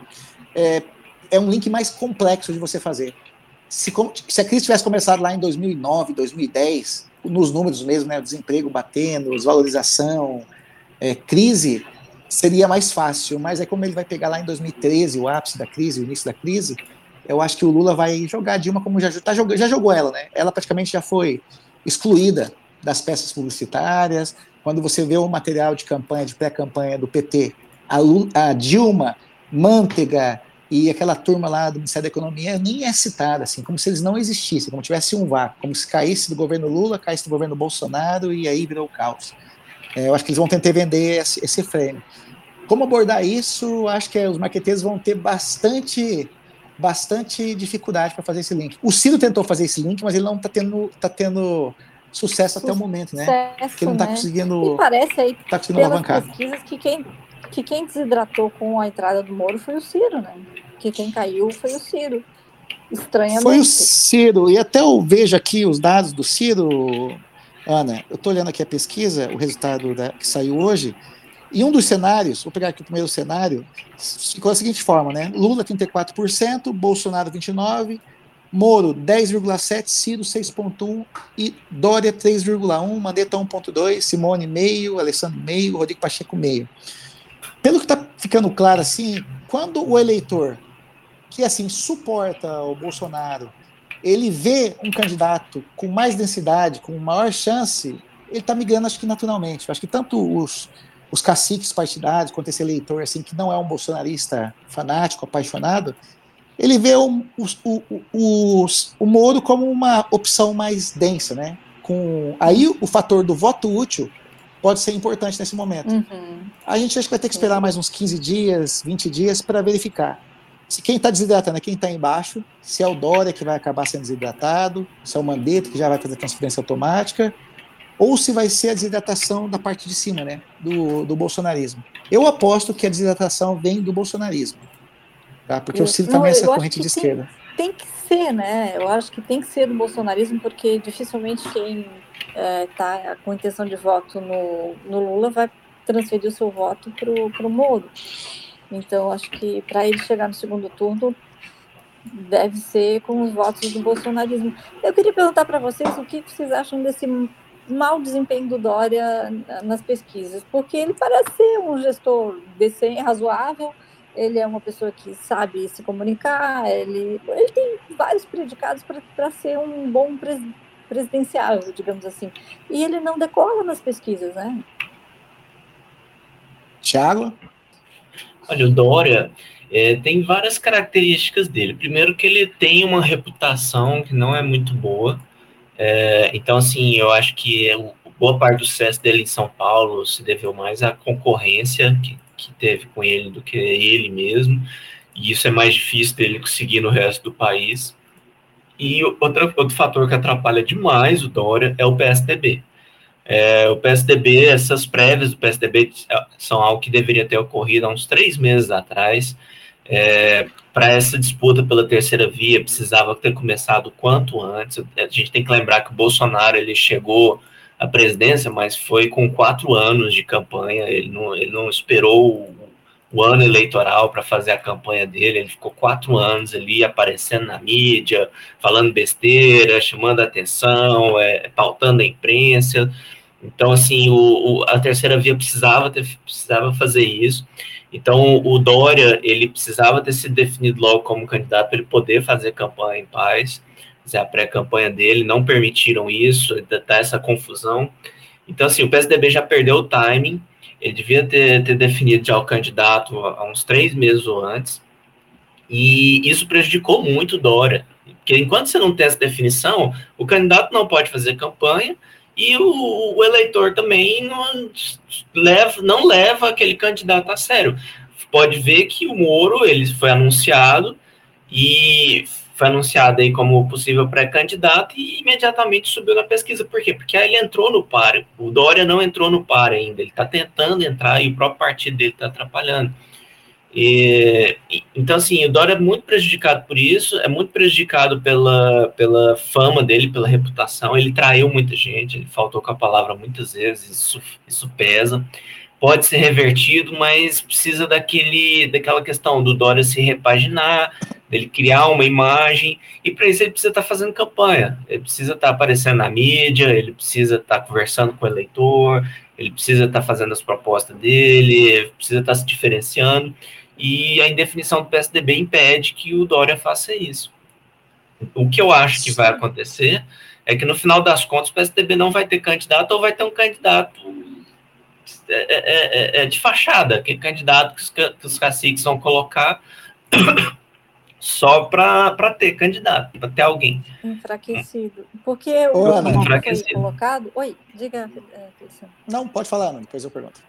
é, é um link mais complexo de você fazer. Se, se a crise tivesse começado lá em 2009, 2010, nos números mesmo, né? Desemprego batendo, desvalorização, é, crise, seria mais fácil. Mas é como ele vai pegar lá em 2013, o ápice da crise, o início da crise, eu acho que o Lula vai jogar a Dilma como já, tá, já jogou ela, né? Ela praticamente já foi excluída das peças publicitárias, quando você vê o material de campanha, de pré-campanha do PT, a, a, Dilma, Manteiga e aquela turma lá do Ministério da Economia nem é citada, assim, como se eles não existissem, como tivesse um vácuo, como se caísse do governo Lula, caísse do governo Bolsonaro e aí virou caos. É, eu acho que eles vão tentar vender esse, esse frame. Como abordar isso? Acho que os marqueteiros vão ter bastante bastante dificuldade para fazer esse link. O Ciro tentou fazer esse link, mas ele não está tendo, tá tendo sucesso até o momento, né? Sucesso, que não está né? conseguindo. E parece aí, tá conseguindo alavancar. pesquisas, que quem, que quem desidratou com a entrada do Moro foi o Ciro, né? Que quem caiu foi o Ciro. Estranhamente. Foi o Ciro. E até eu vejo aqui os dados do Ciro, Ana. Eu estou olhando aqui a pesquisa, o resultado da, que saiu hoje. E um dos cenários, vou pegar aqui o primeiro cenário, ficou da seguinte forma, né? Lula 34%, Bolsonaro 29%, Moro 10,7, Ciro 6,1 e Dória 3,1, Mandetta 1,2, Simone meio, Alessandro meio, Rodrigo Pacheco meio. Pelo que está ficando claro assim, quando o eleitor que assim suporta o Bolsonaro, ele vê um candidato com mais densidade, com maior chance, ele está migrando acho que naturalmente. Eu acho que tanto os, os caciques partidários quanto esse eleitor assim que não é um bolsonarista fanático, apaixonado, ele vê o, o, o, o, Moro como uma opção mais densa, né? Com, aí o fator do voto útil pode ser importante nesse momento. Uhum. A gente acho que vai ter que esperar mais uns 15 dias, 20 dias para verificar. Se quem está desidratando é quem está embaixo, se é o Dória que vai acabar sendo desidratado, se é o Mandetta que já vai fazer transferência automática, ou se vai ser a desidratação da parte de cima, né, do, do bolsonarismo. Eu aposto que a desidratação vem do bolsonarismo. Tá? Porque eu, o Ciro também é essa corrente de tem, esquerda. tem que ser, né? Eu acho que tem que ser do bolsonarismo, porque dificilmente quem está é, com intenção de voto no, no Lula vai transferir o seu voto para o Moro. Então, acho que para ele chegar no segundo turno, deve ser com os votos do bolsonarismo. Eu queria perguntar para vocês o que vocês acham desse mau desempenho do Dória nas pesquisas, porque ele parece ser um gestor decente, razoável, ele é uma pessoa que sabe se comunicar, ele, ele tem vários predicados para ser um bom pres, presidenciável, digamos assim. E ele não decola nas pesquisas, né? Tiago? Olha, o Dória é, tem várias características dele. Primeiro que ele tem uma reputação que não é muito boa. É, então, assim, eu acho que é boa parte do sucesso dele em São Paulo se deveu mais à concorrência que, que teve com ele do que ele mesmo. E isso é mais difícil dele conseguir no resto do país. E outro, outro fator que atrapalha demais o Dória é o PSDB. É, o PSDB, essas prévias do PSDB são algo que deveria ter ocorrido há uns três meses atrás. É, Para essa disputa pela terceira via, precisava ter começado quanto antes. A gente tem que lembrar que o Bolsonaro ele chegou à presidência, mas foi com quatro anos de campanha. Ele não, ele não esperou o ano eleitoral para fazer a campanha dele. Ele ficou quatro anos ali aparecendo na mídia, falando besteira, chamando atenção, é, pautando a imprensa. Então, assim, o, o, a terceira via precisava, ter, precisava fazer isso. Então, o Dória, ele precisava ter se definido logo como candidato para ele poder fazer campanha em paz, fazer a pré-campanha dele, não permitiram isso, tá essa confusão. Então, assim, o PSDB já perdeu o timing, ele devia ter, ter definido já o candidato há uns três meses ou antes, e isso prejudicou muito Dória, porque enquanto você não tem essa definição, o candidato não pode fazer campanha, e o, o, eleitor também não leva, não leva aquele candidato a sério. Pode ver que o Moro ele foi anunciado e foi anunciado aí como possível pré-candidato e imediatamente subiu na pesquisa. Por quê? Porque ele entrou no par. O Dória não entrou no par ainda. Ele está tentando entrar e o próprio partido dele está atrapalhando. E, então, assim, o Dória é muito prejudicado por isso, é muito prejudicado pela, pela fama dele, pela reputação. Ele traiu muita gente, ele faltou com a palavra muitas vezes, isso, isso pesa pode ser revertido, mas precisa daquele, daquela questão do Dória se repaginar, dele criar uma imagem, e para isso ele precisa estar tá fazendo campanha, ele precisa estar tá aparecendo na mídia, ele precisa estar tá conversando com o eleitor, ele precisa estar fazendo as propostas dele, precisa estar se diferenciando, e a indefinição do PSDB impede que o Dória faça isso. O que eu acho que vai acontecer é que no final das contas o PSDB não vai ter candidato ou vai ter um candidato é é, é, é, é, de fachada, que candidato que os, que os caciques vão colocar só para ter candidato, para ter alguém. Enfraquecido. Porque o Ana, enfraquecido. foi colocado. Oi, diga, Cristiano. Não, pode falar, Ana, depois eu pergunto.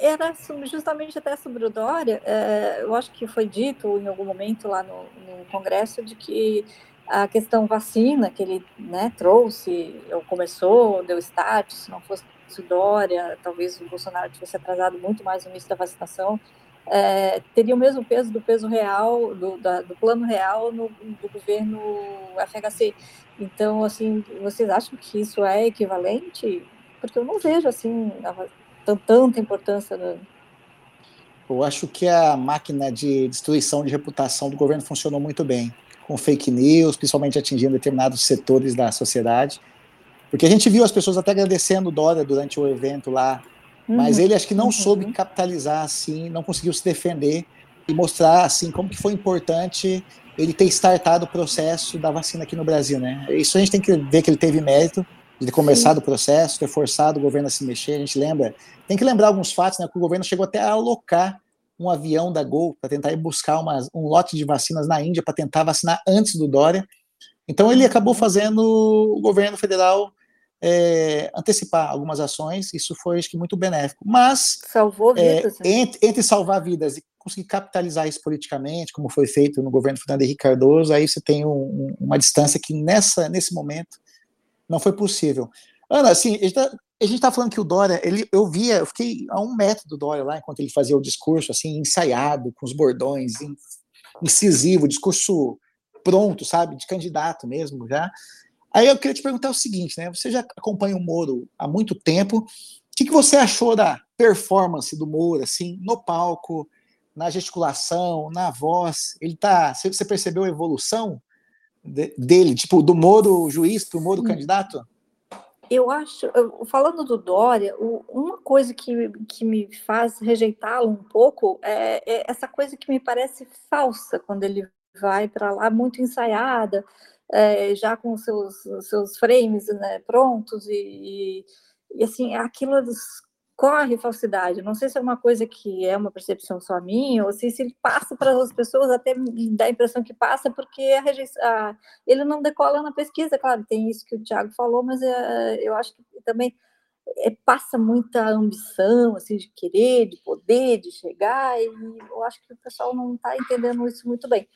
Era justamente até sobre o Dória, é, eu acho que foi dito em algum momento lá no, no Congresso de que a questão vacina que ele né, trouxe, ou começou, deu start, se não fosse o Dória, talvez o Bolsonaro tivesse atrasado muito mais o início da vacinação, é, teria o mesmo peso do peso real, do, da, do plano real no, do governo FHC. Então, assim, vocês acham que isso é equivalente? Porque eu não vejo, assim, tanta importância. Eu acho que a máquina de destruição de reputação do governo funcionou muito bem, com fake news, principalmente atingindo determinados setores da sociedade. Porque a gente viu as pessoas até agradecendo o Dória durante o evento lá, uhum. mas ele acho que não uhum. soube capitalizar assim, não conseguiu se defender e mostrar assim como que foi importante ele ter startado o processo da vacina aqui no Brasil, né? Isso a gente tem que ver que ele teve mérito de ter começado Sim. o processo, ter forçado o governo a se mexer. A gente lembra, tem que lembrar alguns fatos, né? Que o governo chegou até a alocar um avião da Gol para tentar ir buscar uma, um lote de vacinas na Índia para tentar vacinar antes do Dória. Então ele acabou fazendo o governo federal é, antecipar algumas ações, isso foi acho que muito benéfico. Mas salvou é, vidas, é, entre, entre, salvar vidas e conseguir capitalizar isso politicamente, como foi feito no governo Fernando Henrique Cardoso, aí você tem um, uma distância que nessa nesse momento não foi possível. Ana, assim, a gente está tá falando que o Dória, ele, eu via, eu fiquei a um metro do Dória lá enquanto ele fazia o discurso assim ensaiado, com os bordões, incisivo, discurso pronto, sabe? De candidato mesmo já. Aí eu queria te perguntar o seguinte, né? Você já acompanha o Moro há muito tempo. O que, que você achou da performance do Moro, assim, no palco, na gesticulação, na voz? Ele tá. Você percebeu a evolução dele, tipo, do Moro juiz para o Moro candidato? Eu acho, falando do Dória, uma coisa que, que me faz rejeitá-lo um pouco é, é, essa coisa que me parece falsa quando ele vai para lá muito ensaiada, é, já com seus seus frames né, prontos e, e, e assim aquilo corre falsidade. Não sei se é uma coisa que é uma percepção só minha, ou se, ele passa para as pessoas, até dá a impressão que passa, porque a a, ele não decola na pesquisa, claro, tem isso que o Tiago falou, mas é, eu acho que também é, passa muita ambição, assim, de querer, de poder, de chegar, e eu acho que o pessoal não está entendendo isso muito bem.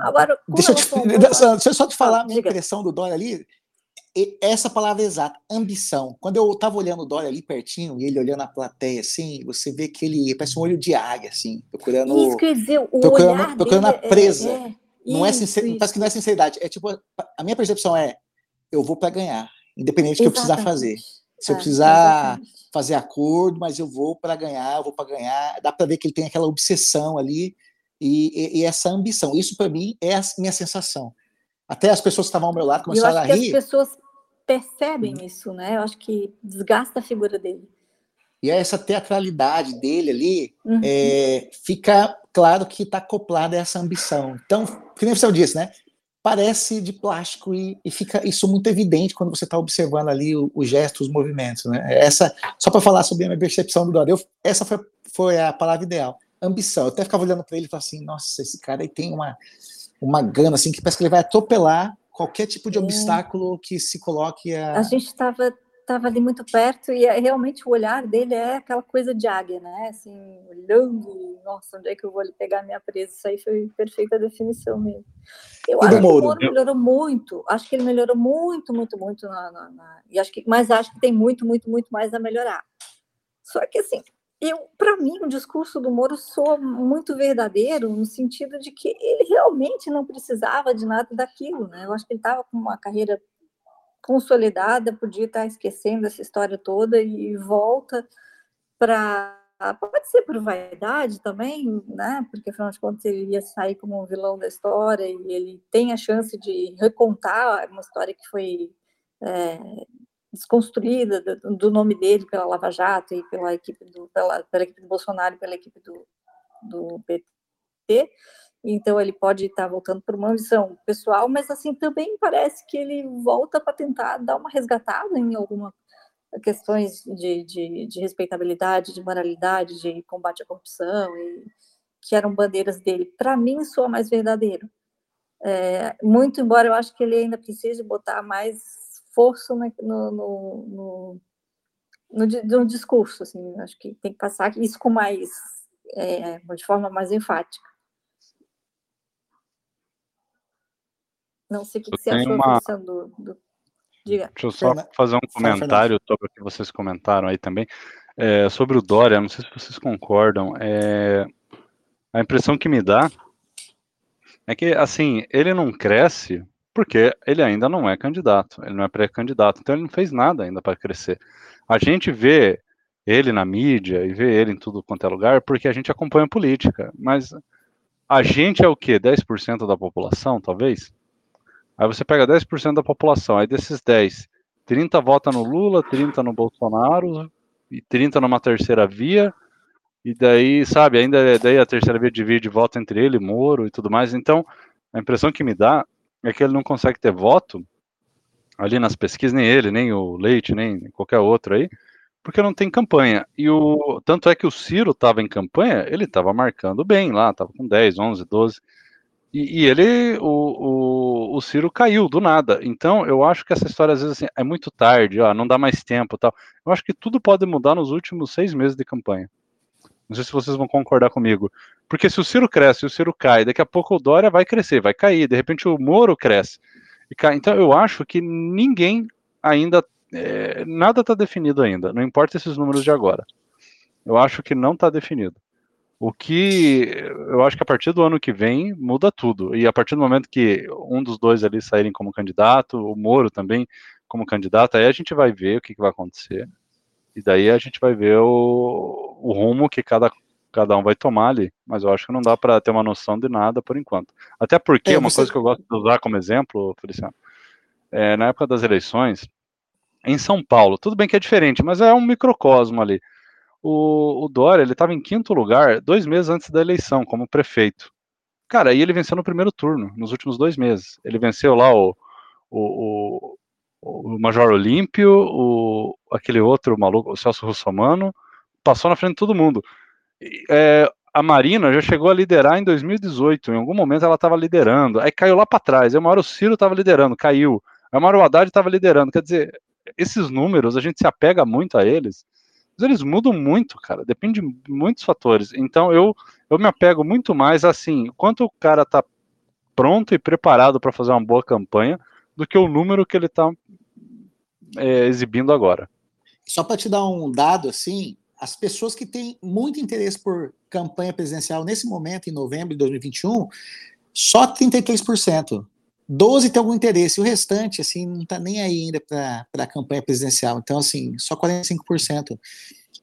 Agora, deixa eu, te, deixa eu só te falar a minha impressão do Dória ali, essa palavra exata, ambição. Quando eu estava olhando o Dória ali pertinho, e ele olhando a plateia, assim, você vê que ele parece um olho de águia, assim, procurando. Isso quer dizer, o procurando, procurando a é, presa. É, é, não é isso, sincer, isso. parece que não é sinceridade. É tipo, a minha percepção é, eu vou para ganhar, independente do que eu precisar fazer. Se eu É, precisar exatamente. fazer acordo, mas eu vou para ganhar, eu vou para ganhar. Dá para ver que ele tem aquela obsessão ali e, e- e essa ambição. Isso para mim é a minha sensação. Até as pessoas que estavam ao meu lado eu começaram acho a que as rir. pessoas percebem isso, né? Eu acho que desgasta a figura dele. E essa teatralidade dele ali, Uhum. é, fica claro que está acoplada a essa ambição. Então, que nem você disse, né? Parece de plástico e, e fica isso muito evidente quando você está observando ali o, o gesto, os movimentos, né? Essa, só para falar sobre a minha percepção do Dória, eu- essa foi, foi a palavra ideal, ambição. Eu até ficava olhando para ele e falava assim, nossa, esse cara aí tem uma, uma gana assim que parece que ele vai atropelar qualquer tipo de É. obstáculo que se coloque a, A gente estava tava ali muito perto e é- realmente o olhar dele é aquela coisa de águia, né? Assim, olhando, nossa, onde é que eu vou pegar a minha presa? Isso aí foi perfeita definição mesmo. Eu E acho que o Moro? Moro melhorou muito, acho que ele melhorou muito, muito, muito na, na- na- e acho que, mas acho que tem muito, muito, muito mais a melhorar. Só que assim, eu, para mim, o discurso do Moro soa muito verdadeiro no sentido de que ele realmente não precisava de nada daquilo, né? Eu acho que ele estava com uma carreira consolidada, podia estar esquecendo essa história toda e volta para pode ser por vaidade também, né? Porque afinal de contas ele ia sair como um vilão da história e ele tem a chance de recontar uma história que foi é, desconstruída do, do nome dele pela Lava Jato e pela equipe do pela, pela equipe do Bolsonaro e pela equipe do, do PT. Então ele pode estar voltando por uma visão pessoal, mas assim também parece que ele volta para tentar dar uma resgatada em alguma questões de, de, de respeitabilidade, de moralidade, de combate à corrupção, que eram bandeiras dele. Para mim, soa mais verdadeiro. É, muito embora eu acho que ele ainda precise botar mais força no, no, no, no, no, no discurso, assim, acho que tem que passar isso com mais, é, de forma mais enfática. Não sei o que, que você achou, uma... do, do... Diga. Deixa eu só fazer um comentário sobre o que vocês comentaram aí também. É, sobre o Dória, não sei se vocês concordam. É, a impressão que me dá é que, assim, ele não cresce porque ele ainda não é candidato, ele não é pré-candidato, então ele não fez nada ainda para crescer. A gente vê ele na mídia e vê ele em tudo quanto é lugar porque a gente acompanha política, mas a gente é o quê? 10% da população, talvez? Aí você pega 10% da população, aí desses 10, 30 vota no Lula, 30 no Bolsonaro e 30 numa terceira via, e daí, sabe, ainda daí a terceira via divide voto entre ele, Moro e tudo mais. Então, a impressão que me dá é que ele não consegue ter voto ali nas pesquisas, nem ele, nem o Leite, nem qualquer outro aí, porque não tem campanha. E o tanto é que o Ciro estava em campanha, ele estava marcando bem lá, estava com 10, 11, 12. E, e ele, o, o, o, Ciro caiu do nada. Então, eu acho que essa história, às vezes, assim, é muito tarde, ó, não dá mais tempo tal. Eu acho que tudo pode mudar nos últimos seis meses de campanha. Não sei se vocês vão concordar comigo. Porque se o Ciro cresce, o Ciro cai, daqui a pouco o Dória vai crescer, vai cair, de repente o Moro cresce. E cai. Então, eu acho que ninguém ainda. É, nada está definido ainda, não importa esses números de agora. Eu acho que não está definido. O que eu acho que a partir do ano que vem muda tudo. E a partir do momento que um dos dois ali saírem como candidato, o Moro também como candidato, aí a gente vai ver o que, que vai acontecer. E daí a gente vai ver o, o rumo que cada, cada um vai tomar ali. Mas eu acho que não dá para ter uma noção de nada por enquanto. Até porque é, uma você... coisa que eu gosto de usar como exemplo, Feliciano, é, na época das eleições, em São Paulo, tudo bem que é diferente, mas é um microcosmo ali. O, o Dória, ele estava em quinto lugar dois meses antes da eleição, como prefeito. Cara, aí ele venceu no primeiro turno, nos últimos dois meses. Ele venceu lá o, o, o, o Major Olímpio, o, aquele outro maluco, o Celso Russomano, passou na frente de todo mundo. É, a Marina já chegou a liderar em 2018, em algum momento ela estava liderando, aí caiu lá para trás, aí uma hora o Ciro estava liderando, caiu, aí uma hora o Haddad estava liderando, quer dizer, esses números, a gente se apega muito a eles, eles mudam muito, cara. Depende de muitos fatores. Então eu, eu me apego muito mais assim, quanto o cara tá pronto e preparado para fazer uma boa campanha, do que o número que ele está é, exibindo agora. Só para te dar um dado assim, as pessoas que têm muito interesse por campanha presidencial nesse momento, em novembro de 2021, só 33%. 12 tem algum interesse, o restante, assim, não está nem aí ainda para a campanha presidencial. Então, assim, só 45%.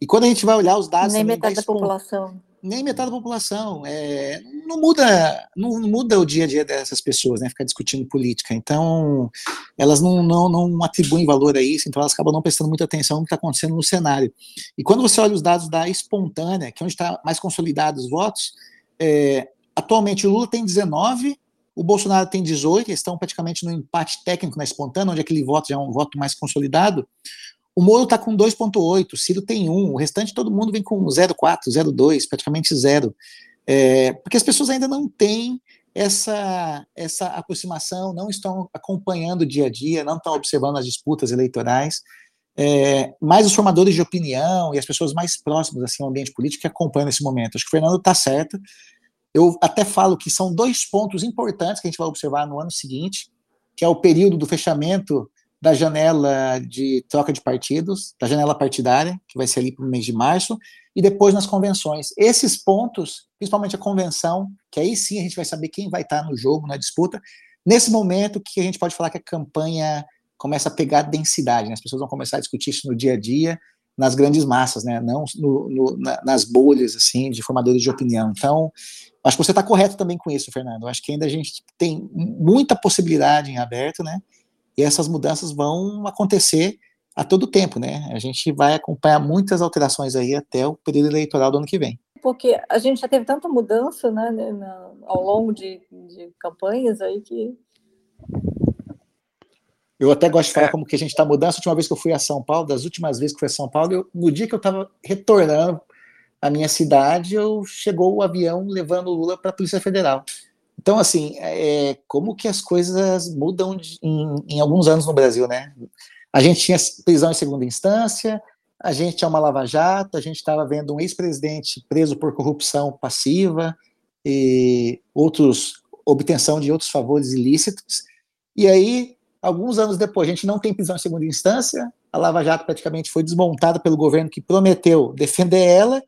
E quando a gente vai olhar os dados. Nem metade da população. Nem metade da população. É, não, muda, não, não, muda o dia a dia dessas pessoas, né? Ficar discutindo política. Então, elas não, não, não atribuem valor a isso, então elas acabam não prestando muita atenção no que está acontecendo no cenário. E quando você olha os dados da espontânea, que é onde está mais consolidados os votos, é, atualmente o Lula tem 19 o Bolsonaro tem 18, eles estão praticamente no empate técnico na espontânea, onde aquele voto já é um voto mais consolidado. O Moro está com 2,8, o Ciro tem 1, o restante todo mundo vem com 0,4, 0,2, praticamente zero. É, porque as pessoas ainda não têm essa, essa aproximação, não estão acompanhando o dia a dia, não estão observando as disputas eleitorais. É, mais os formadores de opinião e as pessoas mais próximas assim, ao ambiente político que acompanham nesse momento. Acho que o Fernando está certo. Eu até falo que são dois pontos importantes que a gente vai observar no ano seguinte, que é o período do fechamento da janela de troca de partidos, da janela partidária, que vai ser ali para o mês de março, e depois nas convenções. Esses pontos, principalmente a convenção, que aí sim a gente vai saber quem vai estar no jogo, na disputa, nesse momento que a gente pode falar que a campanha começa a pegar densidade, né? as pessoas vão começar a discutir isso no dia a dia, nas grandes massas, né? não no, no, na, nas bolhas assim de formadores de opinião. Então, acho que você está correto também com isso, Fernando. Acho que ainda a gente tem muita possibilidade em aberto, né? E essas mudanças vão acontecer a todo tempo, né? A gente vai acompanhar muitas alterações aí até o período eleitoral do ano que vem. Porque a gente já teve tanta mudança, né, ao longo de, de campanhas aí que eu até gosto de falar é. como que a gente está mudando. A última vez que eu fui a São Paulo, das últimas vezes que fui a São Paulo, eu, no dia que eu estava retornando à minha cidade, eu chegou o avião levando o Lula para a Polícia Federal. Então, assim, é, como que as coisas mudam de, em, em, alguns anos no Brasil, né? A gente tinha prisão em segunda instância, a gente tinha uma lava-jato, a gente estava vendo um ex-presidente preso por corrupção passiva e outros obtenção de outros favores ilícitos. E aí Alguns anos depois, a gente não tem prisão em segunda instância, a Lava Jato praticamente foi desmontada pelo governo que prometeu defender ela,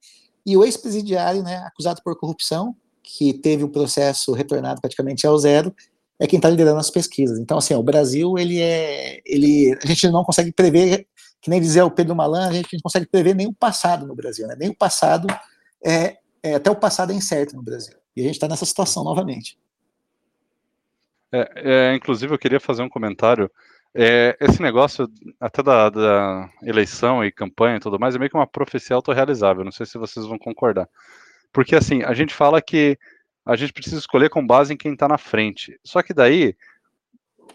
e o ex-presidiário, né, acusado por corrupção, que teve o processo retornado praticamente ao zero, é quem está liderando as pesquisas. Então, assim, ó, o Brasil, ele é, ele, a gente não consegue prever, que nem dizia o Pedro Malan, a gente não consegue prever nem o passado no Brasil, né? Nem o passado é, é até o passado é incerto no Brasil. E a gente está nessa situação novamente. É, é, inclusive, eu queria fazer um comentário. É, esse negócio, até da, da, eleição e campanha e tudo mais, é meio que uma profecia autorrealizável. Não sei se vocês vão concordar. Porque, assim, a gente fala que a gente precisa escolher com base em quem está na frente. Só que daí,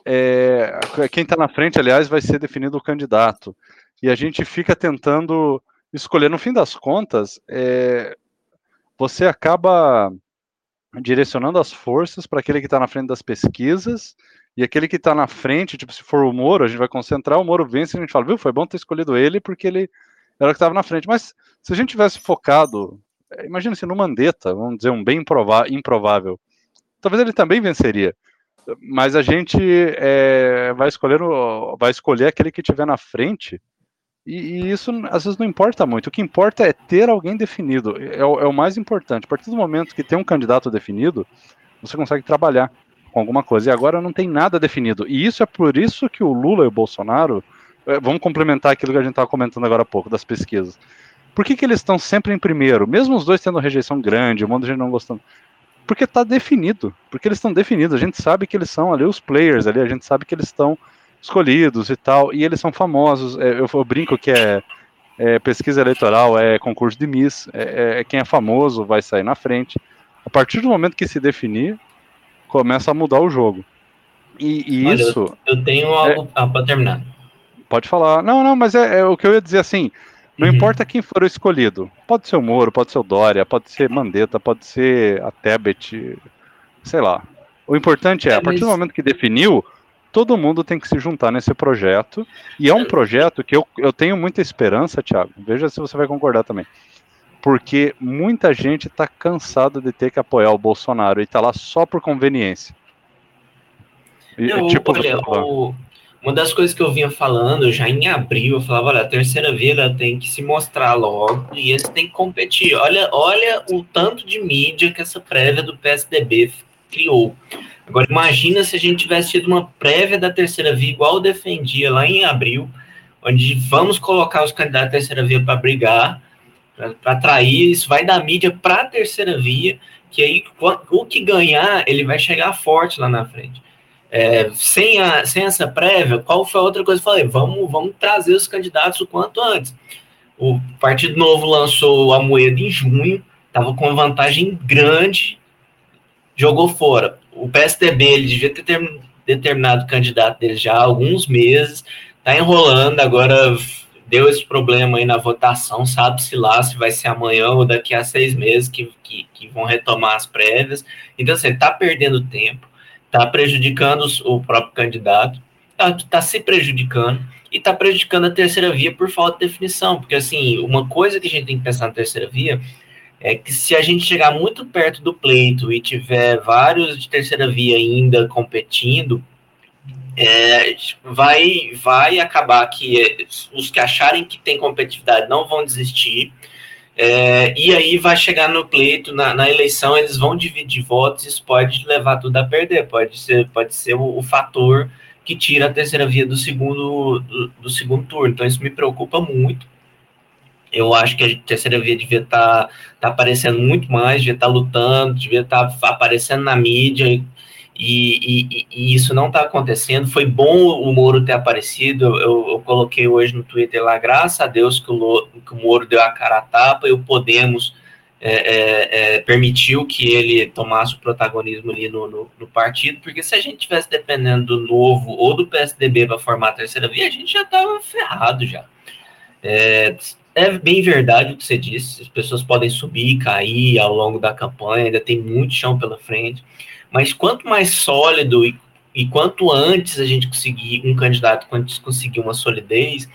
é, quem está na frente, aliás, vai ser definido o candidato. E a gente fica tentando escolher. No fim das contas, é, você acaba direcionando as forças para aquele que está na frente das pesquisas e aquele que está na frente, tipo, se for o Moro, a gente vai concentrar, o Moro vence e a gente fala, viu, foi bom ter escolhido ele porque ele era o que estava na frente. Mas se a gente tivesse focado, é, imagina se no Mandetta, vamos dizer, um bem improvável, talvez ele também venceria. Mas a gente é, vai, escolher, vai escolher aquele que tiver na frente E, e, isso às vezes não importa muito. O que importa é ter alguém definido. É o, é o mais importante. A partir do momento que tem um candidato definido, você consegue trabalhar com alguma coisa. E agora não tem nada definido. E isso é por isso que o Lula e o Bolsonaro. É, vamos complementar aquilo que a gente estava comentando agora há pouco, das pesquisas. Por que, que eles estão sempre em primeiro? Mesmo os dois tendo rejeição grande, um monte de gente não gostando. Porque está definido. Porque eles estão definidos. A gente sabe que eles são ali os players ali, a gente sabe que eles estão escolhidos e tal. E eles são famosos. É, eu, eu, brinco que é, é, pesquisa eleitoral, é concurso de Miss. É, é, quem é famoso vai sair na frente. A partir do momento que se definir, começa a mudar o jogo. E, e Olha, isso. Eu tenho algo é, ah, para terminar. Pode falar. Não, não, mas é, é, o que eu ia dizer assim. Não uhum. importa quem for o escolhido. Pode ser o Moro, pode ser o Dória, pode ser Mandetta, pode ser a Tebet, sei lá. O importante é, é a partir do momento que definiu, todo mundo tem que se juntar nesse projeto. E é um projeto que eu, eu tenho muita esperança, Thiago. Veja se você vai concordar também porque muita gente está cansada de ter que apoiar o Bolsonaro e está lá só por conveniência. E, Não, tipo, olha, o, uma das coisas que eu vinha falando já em abril, eu falava, olha, a terceira via tem que se mostrar logo e eles têm que competir. Olha, olha o tanto de mídia que essa prévia do PSDB criou. Agora imagina se a gente tivesse tido uma prévia da terceira via igual defendia lá em abril, onde vamos colocar os candidatos da terceira via para brigar para atrair, isso vai da mídia para a terceira via, que aí o que ganhar, ele vai chegar forte lá na frente. É, sem, a, sem essa prévia, qual foi a outra coisa que eu falei? Vamos, vamos trazer os candidatos o quanto antes. O Partido Novo lançou a moeda em junho, estava com uma vantagem grande, jogou fora. O PSDB ele devia ter determinado candidato dele já há alguns meses, está enrolando, agora deu esse problema aí na votação, sabe-se lá se vai ser amanhã ou daqui a seis meses que, que, que vão retomar as prévias. Então, você assim, está perdendo tempo, está prejudicando o próprio candidato, está tá se prejudicando e está prejudicando a terceira via por falta de definição. Porque, assim, uma coisa que a gente tem que pensar na terceira via é que se a gente chegar muito perto do pleito e tiver vários de terceira via ainda competindo, é, vai, vai acabar que os que acharem que tem competitividade não vão desistir. É, e aí vai chegar no pleito, na, na, eleição, eles vão dividir votos, isso pode levar tudo a perder, pode ser, pode ser o, o fator que tira a terceira via do segundo, do, do, segundo turno. Então isso me preocupa muito. Eu acho que a terceira via devia estar tá, tá aparecendo muito mais, devia estar tá lutando, devia estar tá aparecendo na mídia, e, e, e, isso não está acontecendo. Foi bom o Moro ter aparecido. Eu, eu, coloquei hoje no Twitter lá, graças a Deus que o, que o Moro deu a cara a tapa e o Podemos é, é, é, permitiu que ele tomasse o protagonismo ali no, no, no, partido, porque se a gente tivesse dependendo do Novo ou do PSDB para formar a terceira via, a gente já estava ferrado já. É, bem verdade o que você disse, as pessoas podem subir e cair ao longo da campanha, ainda tem muito chão pela frente. Mas quanto mais sólido e, e quanto antes a gente conseguir um candidato, quanto conseguir uma solidez,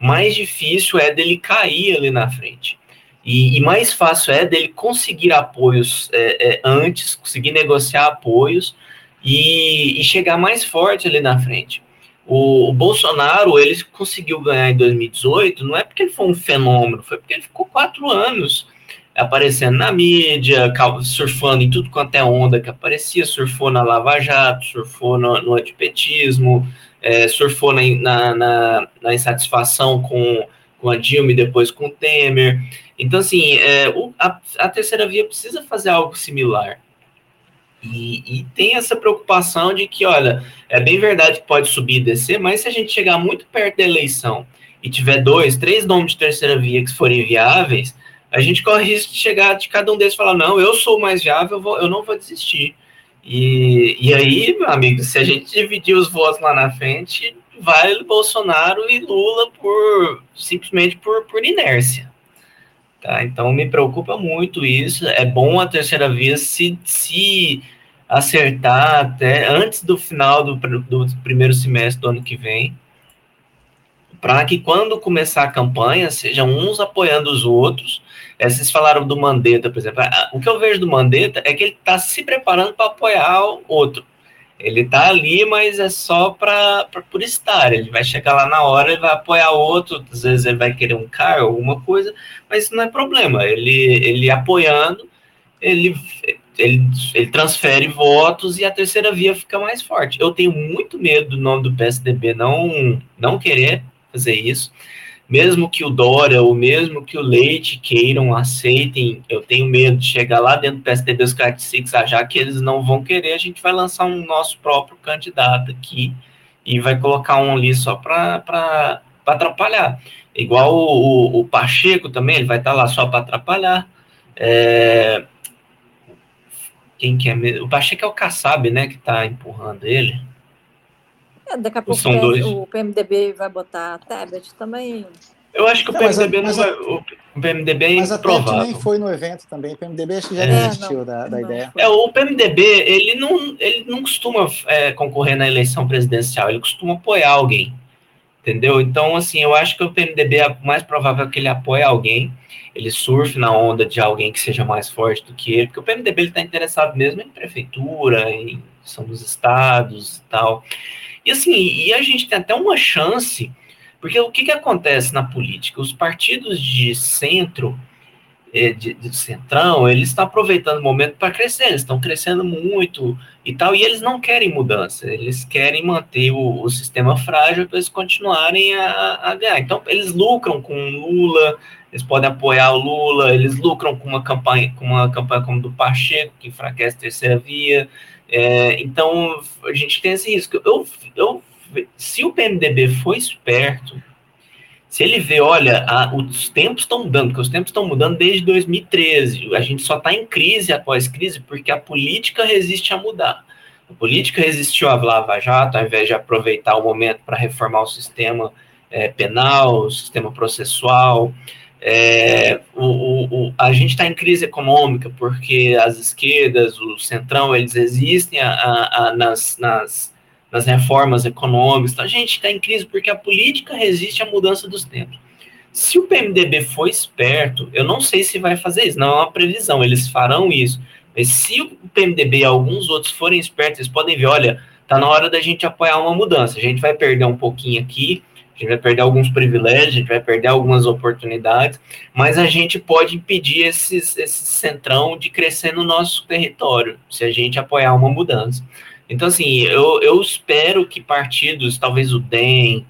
mais difícil é dele cair ali na frente. E, e mais fácil é dele conseguir apoios é, é, antes, conseguir negociar apoios e, e, chegar mais forte ali na frente. O, o, Bolsonaro, ele conseguiu ganhar em 2018, não é porque ele foi um fenômeno, foi porque ele ficou quatro anos aparecendo na mídia, surfando em tudo quanto é onda que aparecia, surfou na Lava Jato, surfou no, no antipetismo, é, surfou na, na, na, na, insatisfação com, com a Dilma e depois com o Temer. Então, assim, é, o, a, a terceira via precisa fazer algo similar. E, e, tem essa preocupação de que, olha, é bem verdade que pode subir e descer, mas se a gente chegar muito perto da eleição e tiver dois, três nomes de terceira via que forem viáveis, a gente corre risco de chegar de cada um deles e falar, não, eu sou mais viável, eu, vou, eu não vou desistir. E, e aí, meu amigo, se a gente dividir os votos lá na frente, vai Bolsonaro e Lula por simplesmente por, por inércia. Tá? Então me preocupa muito isso. É bom a terceira via se, se acertar até antes do final do, do primeiro semestre do ano que vem, para que quando começar a campanha sejam uns apoiando os outros é, vocês falaram do Mandetta, por exemplo. O que eu vejo do Mandetta é que ele está se preparando para apoiar o outro. Ele tá ali, mas é só para por estar. Ele vai chegar lá na hora, ele vai apoiar outro, às vezes ele vai querer um carro, alguma coisa, mas não é problema. Ele, ele apoiando, ele, ele, ele transfere votos e a terceira via fica mais forte. Eu tenho muito medo do nome do PSDB não, não querer fazer isso mesmo que o Dória ou mesmo que o Leite queiram, aceitem, eu tenho medo de chegar lá dentro do PSDB, os caras já que eles não vão querer, a gente vai lançar um nosso próprio candidato aqui e vai colocar um ali só para atrapalhar. Igual o, o, o, Pacheco também, ele vai estar tá lá só para atrapalhar. É... Quem que é mesmo? O Pacheco é o Kassab, né, que está empurrando ele. É, daqui a pouco São dois. o PMDB vai botar a tablet também. Eu acho que o PMDB não, vai. O PMDB é mas a tablet nem foi no evento também. O PMDB acho que já é, desistiu não, da, da ideia. É, o PMDB, ele não, ele não costuma é, concorrer na eleição presidencial, ele costuma apoiar alguém. Entendeu? Então, assim, eu acho que o PMDB é mais provável que ele apoie alguém, ele surfe na onda de alguém que seja mais forte do que ele, porque o PMDB está interessado mesmo em prefeitura, em são dos estados e tal. E assim, e a gente tem até uma chance, porque o que, que acontece na política? Os partidos de centro, é, de, de centrão, eles estão aproveitando o momento para crescer, eles estão crescendo muito e tal, e eles não querem mudança, eles querem manter o, o sistema frágil para eles continuarem a, a, ganhar. Então, eles lucram com Lula, eles podem apoiar o Lula, eles lucram com uma campanha, com uma campanha como do Pacheco, que enfraquece a terceira via, é, então, a gente tem esse risco. Eu, eu, se o PMDB for esperto, se ele vê, olha, a, os tempos estão mudando, porque os tempos estão mudando desde 2013, a gente só está em crise após crise porque a política resiste a mudar. A política resistiu à Lava Jato, ao invés de aproveitar o momento para reformar o sistema é, penal, o sistema processual. É, o, o, a gente está em crise econômica porque as esquerdas, o centrão, eles existem a, a, a, nas, nas, nas, reformas econômicas. Então, a gente está em crise porque a política resiste à mudança dos tempos. Se o PMDB for esperto, eu não sei se vai fazer isso, não é uma previsão, eles farão isso. Mas se o PMDB e alguns outros forem espertos, eles podem ver, olha, tá na hora da gente apoiar uma mudança. A gente vai perder um pouquinho aqui, a gente vai perder alguns privilégios, a gente vai perder algumas oportunidades, mas a gente pode impedir esses, esse centrão de crescer no nosso território, se a gente apoiar uma mudança. Então, assim, eu, eu espero que partidos, talvez o DEM,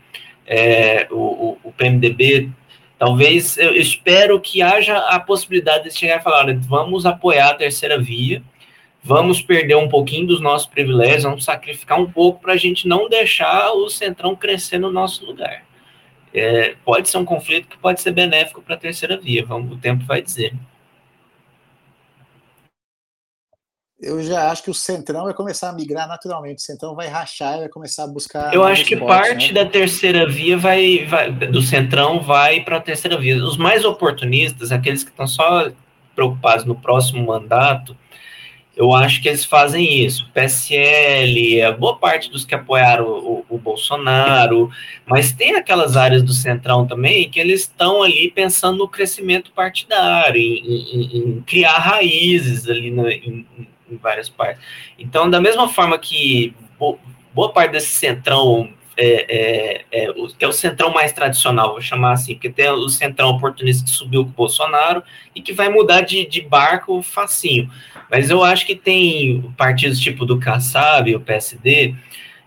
é, o, o, PMDB, talvez, eu espero que haja a possibilidade de chegar e falar, olha, vamos apoiar a terceira via, vamos perder um pouquinho dos nossos privilégios, vamos sacrificar um pouco para a gente não deixar o centrão crescer no nosso lugar. É, pode ser um conflito que pode ser benéfico para a terceira via, vamos, o tempo vai dizer. Eu já acho que o centrão vai começar a migrar naturalmente. O centrão vai rachar e vai começar a buscar. Eu acho que parte né? da terceira via vai, vai do centrão vai para a terceira via. Os mais oportunistas, aqueles que estão só preocupados no próximo mandato, eu acho que eles fazem isso. PSL, a boa parte dos que apoiaram o, o, o, Bolsonaro, mas tem aquelas áreas do Centrão também que eles estão ali pensando no crescimento partidário, em, em, em criar raízes ali na, em, em, várias partes. Então, da mesma forma que boa parte desse Centrão é, é, é, que é o centrão mais tradicional, vou chamar assim, porque tem o centrão oportunista que subiu com o Bolsonaro e que vai mudar de, de barco facinho. Mas eu acho que tem partidos tipo do Kassab, o PSD,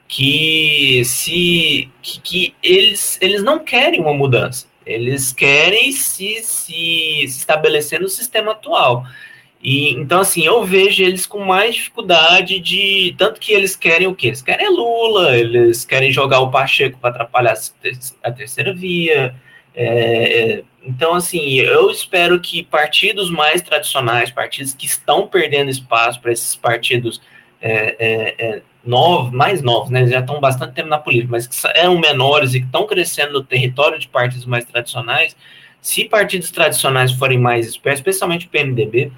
que se que, que, eles, eles não querem uma mudança. Eles querem se, se, se estabelecer no sistema atual. E, então, assim, eu vejo eles com mais dificuldade de. Tanto que eles querem o quê? Eles querem Lula, eles querem jogar o Pacheco para atrapalhar a terceira via. É, então, assim, eu espero que partidos mais tradicionais, partidos que estão perdendo espaço para esses partidos é, é, é, novos, mais novos, né? Já estão bastante tempo na política, mas que eram menores e que estão crescendo no território de partidos mais tradicionais. Se partidos tradicionais forem mais espertos, especialmente o PMDB,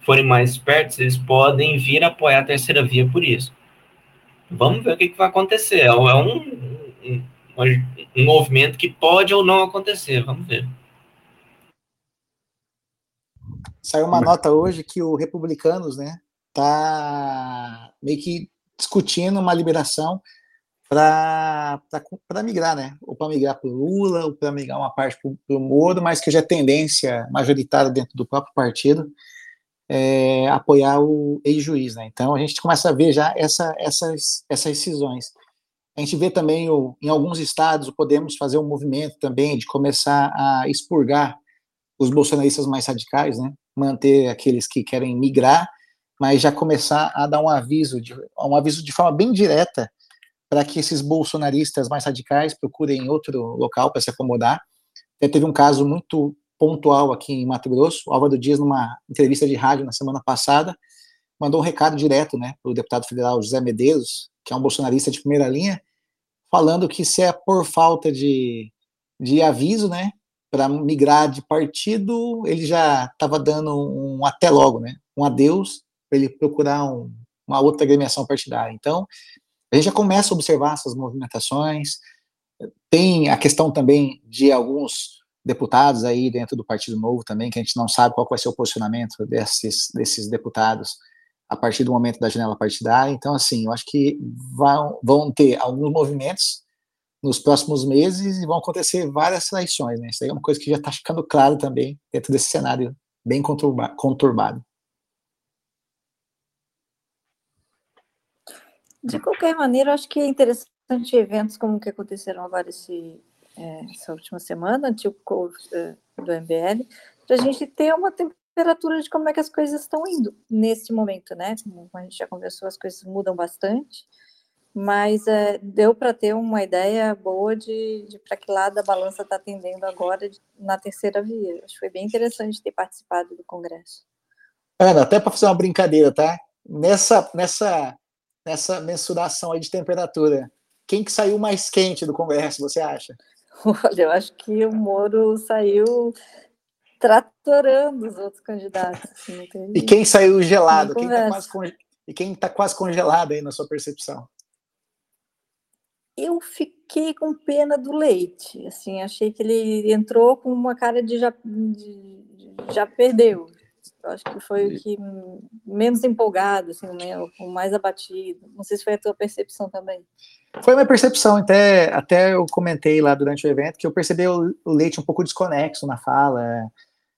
forem mais espertos, eles podem vir apoiar a terceira via por isso. Vamos ver o que, que vai acontecer. É um, um, um movimento que pode ou não acontecer. Vamos ver. Saiu uma nota hoje que o Republicanos, né, tá meio que discutindo uma liberação para migrar, né? Ou para migrar para o Lula, ou para migrar uma parte para o Moro, mas que já é tendência majoritária dentro do próprio partido é, apoiar o ex-juiz, né? Então a gente começa a ver já essa, essas, essas cisões. A gente vê também o, em alguns estados podemos fazer um movimento também de começar a expurgar os bolsonaristas mais radicais, né? Manter aqueles que querem migrar, mas já começar a dar um aviso de um aviso de forma bem direta para que esses bolsonaristas mais radicais procurem outro local para se acomodar. Já teve um caso muito pontual aqui em Mato Grosso, Álvaro Dias, numa entrevista de rádio na semana passada, mandou um recado direto né, para o deputado federal José Medeiros, que é um bolsonarista de primeira linha, falando que se é por falta de, de aviso, né, para migrar de partido, ele já estava dando um até logo, né, um adeus, para ele procurar um, uma outra agremiação partidária. Então, a gente já começa a observar essas movimentações. Tem a questão também de alguns deputados aí dentro do Partido Novo também, que a gente não sabe qual vai ser o posicionamento desses, desses deputados a partir do momento da janela partidária. Então, assim, eu acho que vão, vão ter alguns movimentos nos próximos meses e vão acontecer várias traições, né? Isso aí é uma coisa que já está ficando claro também dentro desse cenário bem conturbado. De qualquer maneira, acho que é interessante eventos como que aconteceram agora esse, é, essa última semana, é, do MBL, para a gente ter uma temperatura de como é que as coisas estão indo neste momento, né? Como a gente já conversou, as coisas mudam bastante, mas é, deu para ter uma ideia boa de, de para que lado a balança está tendendo agora na terceira via. Acho que foi bem interessante ter participado do Congresso. Ana, até para fazer uma brincadeira, tá? Nessa, nessa nessa mensuração aí de temperatura. Quem que saiu mais quente do Congresso, você acha? Olha, eu acho que o Moro saiu tratorando os outros candidatos. Assim, e quem saiu gelado? Quem tá quase conge... E quem está quase congelado aí na sua percepção? Eu fiquei com pena do Leite. Assim, achei que ele entrou com uma cara de já, de, já perdeu. Eu acho que foi o que menos empolgado, assim, o mais abatido. Não sei se foi a tua percepção também. Foi a minha percepção, até, até eu comentei lá durante o evento que eu percebi o, Leite um pouco desconexo na fala,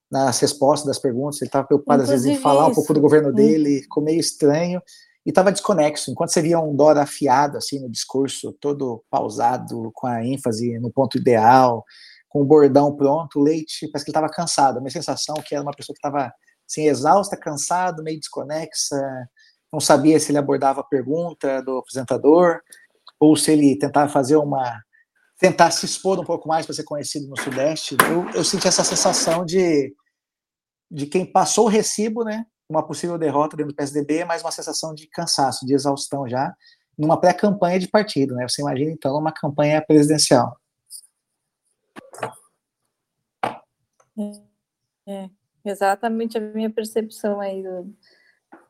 nas respostas das perguntas, ele estava preocupado Inclusive às vezes em falar isso. um pouco do governo dele, ficou meio estranho, e estava desconexo. Enquanto você via um Dora afiado, assim, no discurso, todo pausado, com a ênfase no ponto ideal, com o bordão pronto, o Leite parece que ele estava cansado. A minha sensação é que era uma pessoa que estava assim, exausta, cansado, meio desconexa, não sabia se ele abordava a pergunta do apresentador ou se ele tentava fazer uma tentar se expor um pouco mais para ser conhecido no Sudeste. Eu, eu senti essa sensação de de quem passou o recibo, né? Uma possível derrota dentro do PSDB, mas uma sensação de cansaço, de exaustão já, numa pré-campanha de partido, né? Você imagina então uma campanha presidencial. É. Exatamente a minha percepção aí do,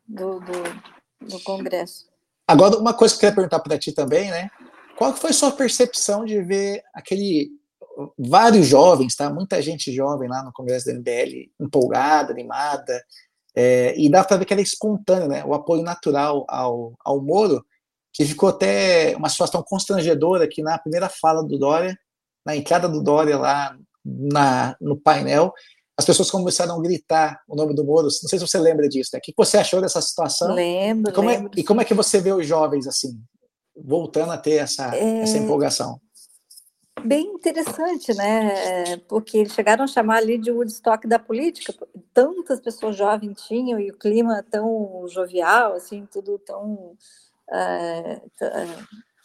do, do, do Congresso. Agora, uma coisa que eu queria perguntar para ti também, né? Qual foi a sua percepção de ver aquele vários jovens, tá? Muita gente jovem lá no Congresso da MBL, empolgada, animada, é, e dá para ver que era espontâneo, né? O apoio natural ao, ao Moro, que ficou até uma situação constrangedora que na primeira fala do Dória, na entrada do Dória lá na, no painel, as pessoas começaram a gritar o nome do Moro. Não sei se você lembra disso, né? O que você achou dessa situação? Lembro, e como, lembro. É, e como é que você vê os jovens, assim, voltando a ter essa, é... essa empolgação? Bem interessante, né? Porque eles chegaram a chamar ali de Woodstock da política. Tantas pessoas jovens tinham e o clima tão jovial, assim, tudo tão é,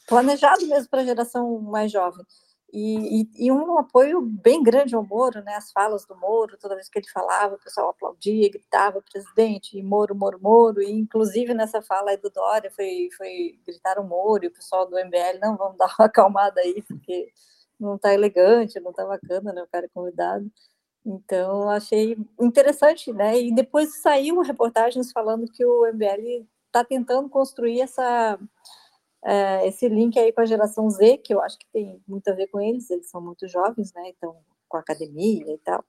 planejado mesmo para a geração mais jovem. E, e, e, um apoio bem grande ao Moro, né? As falas do Moro, toda vez que ele falava, o pessoal aplaudia, gritava presidente, e Moro, Moro, Moro, e inclusive nessa fala aí do Dória foi, foi gritar o Moro, e o pessoal do MBL, não, vamos dar uma acalmada aí, porque não está elegante, não está bacana, né? O cara é convidado. Então, achei interessante, né? E depois saiu reportagens falando que o MBL está tentando construir essa é, esse link aí com a geração Z, que eu acho que tem muito a ver com eles, eles são muito jovens, né? Então, com academia e tal,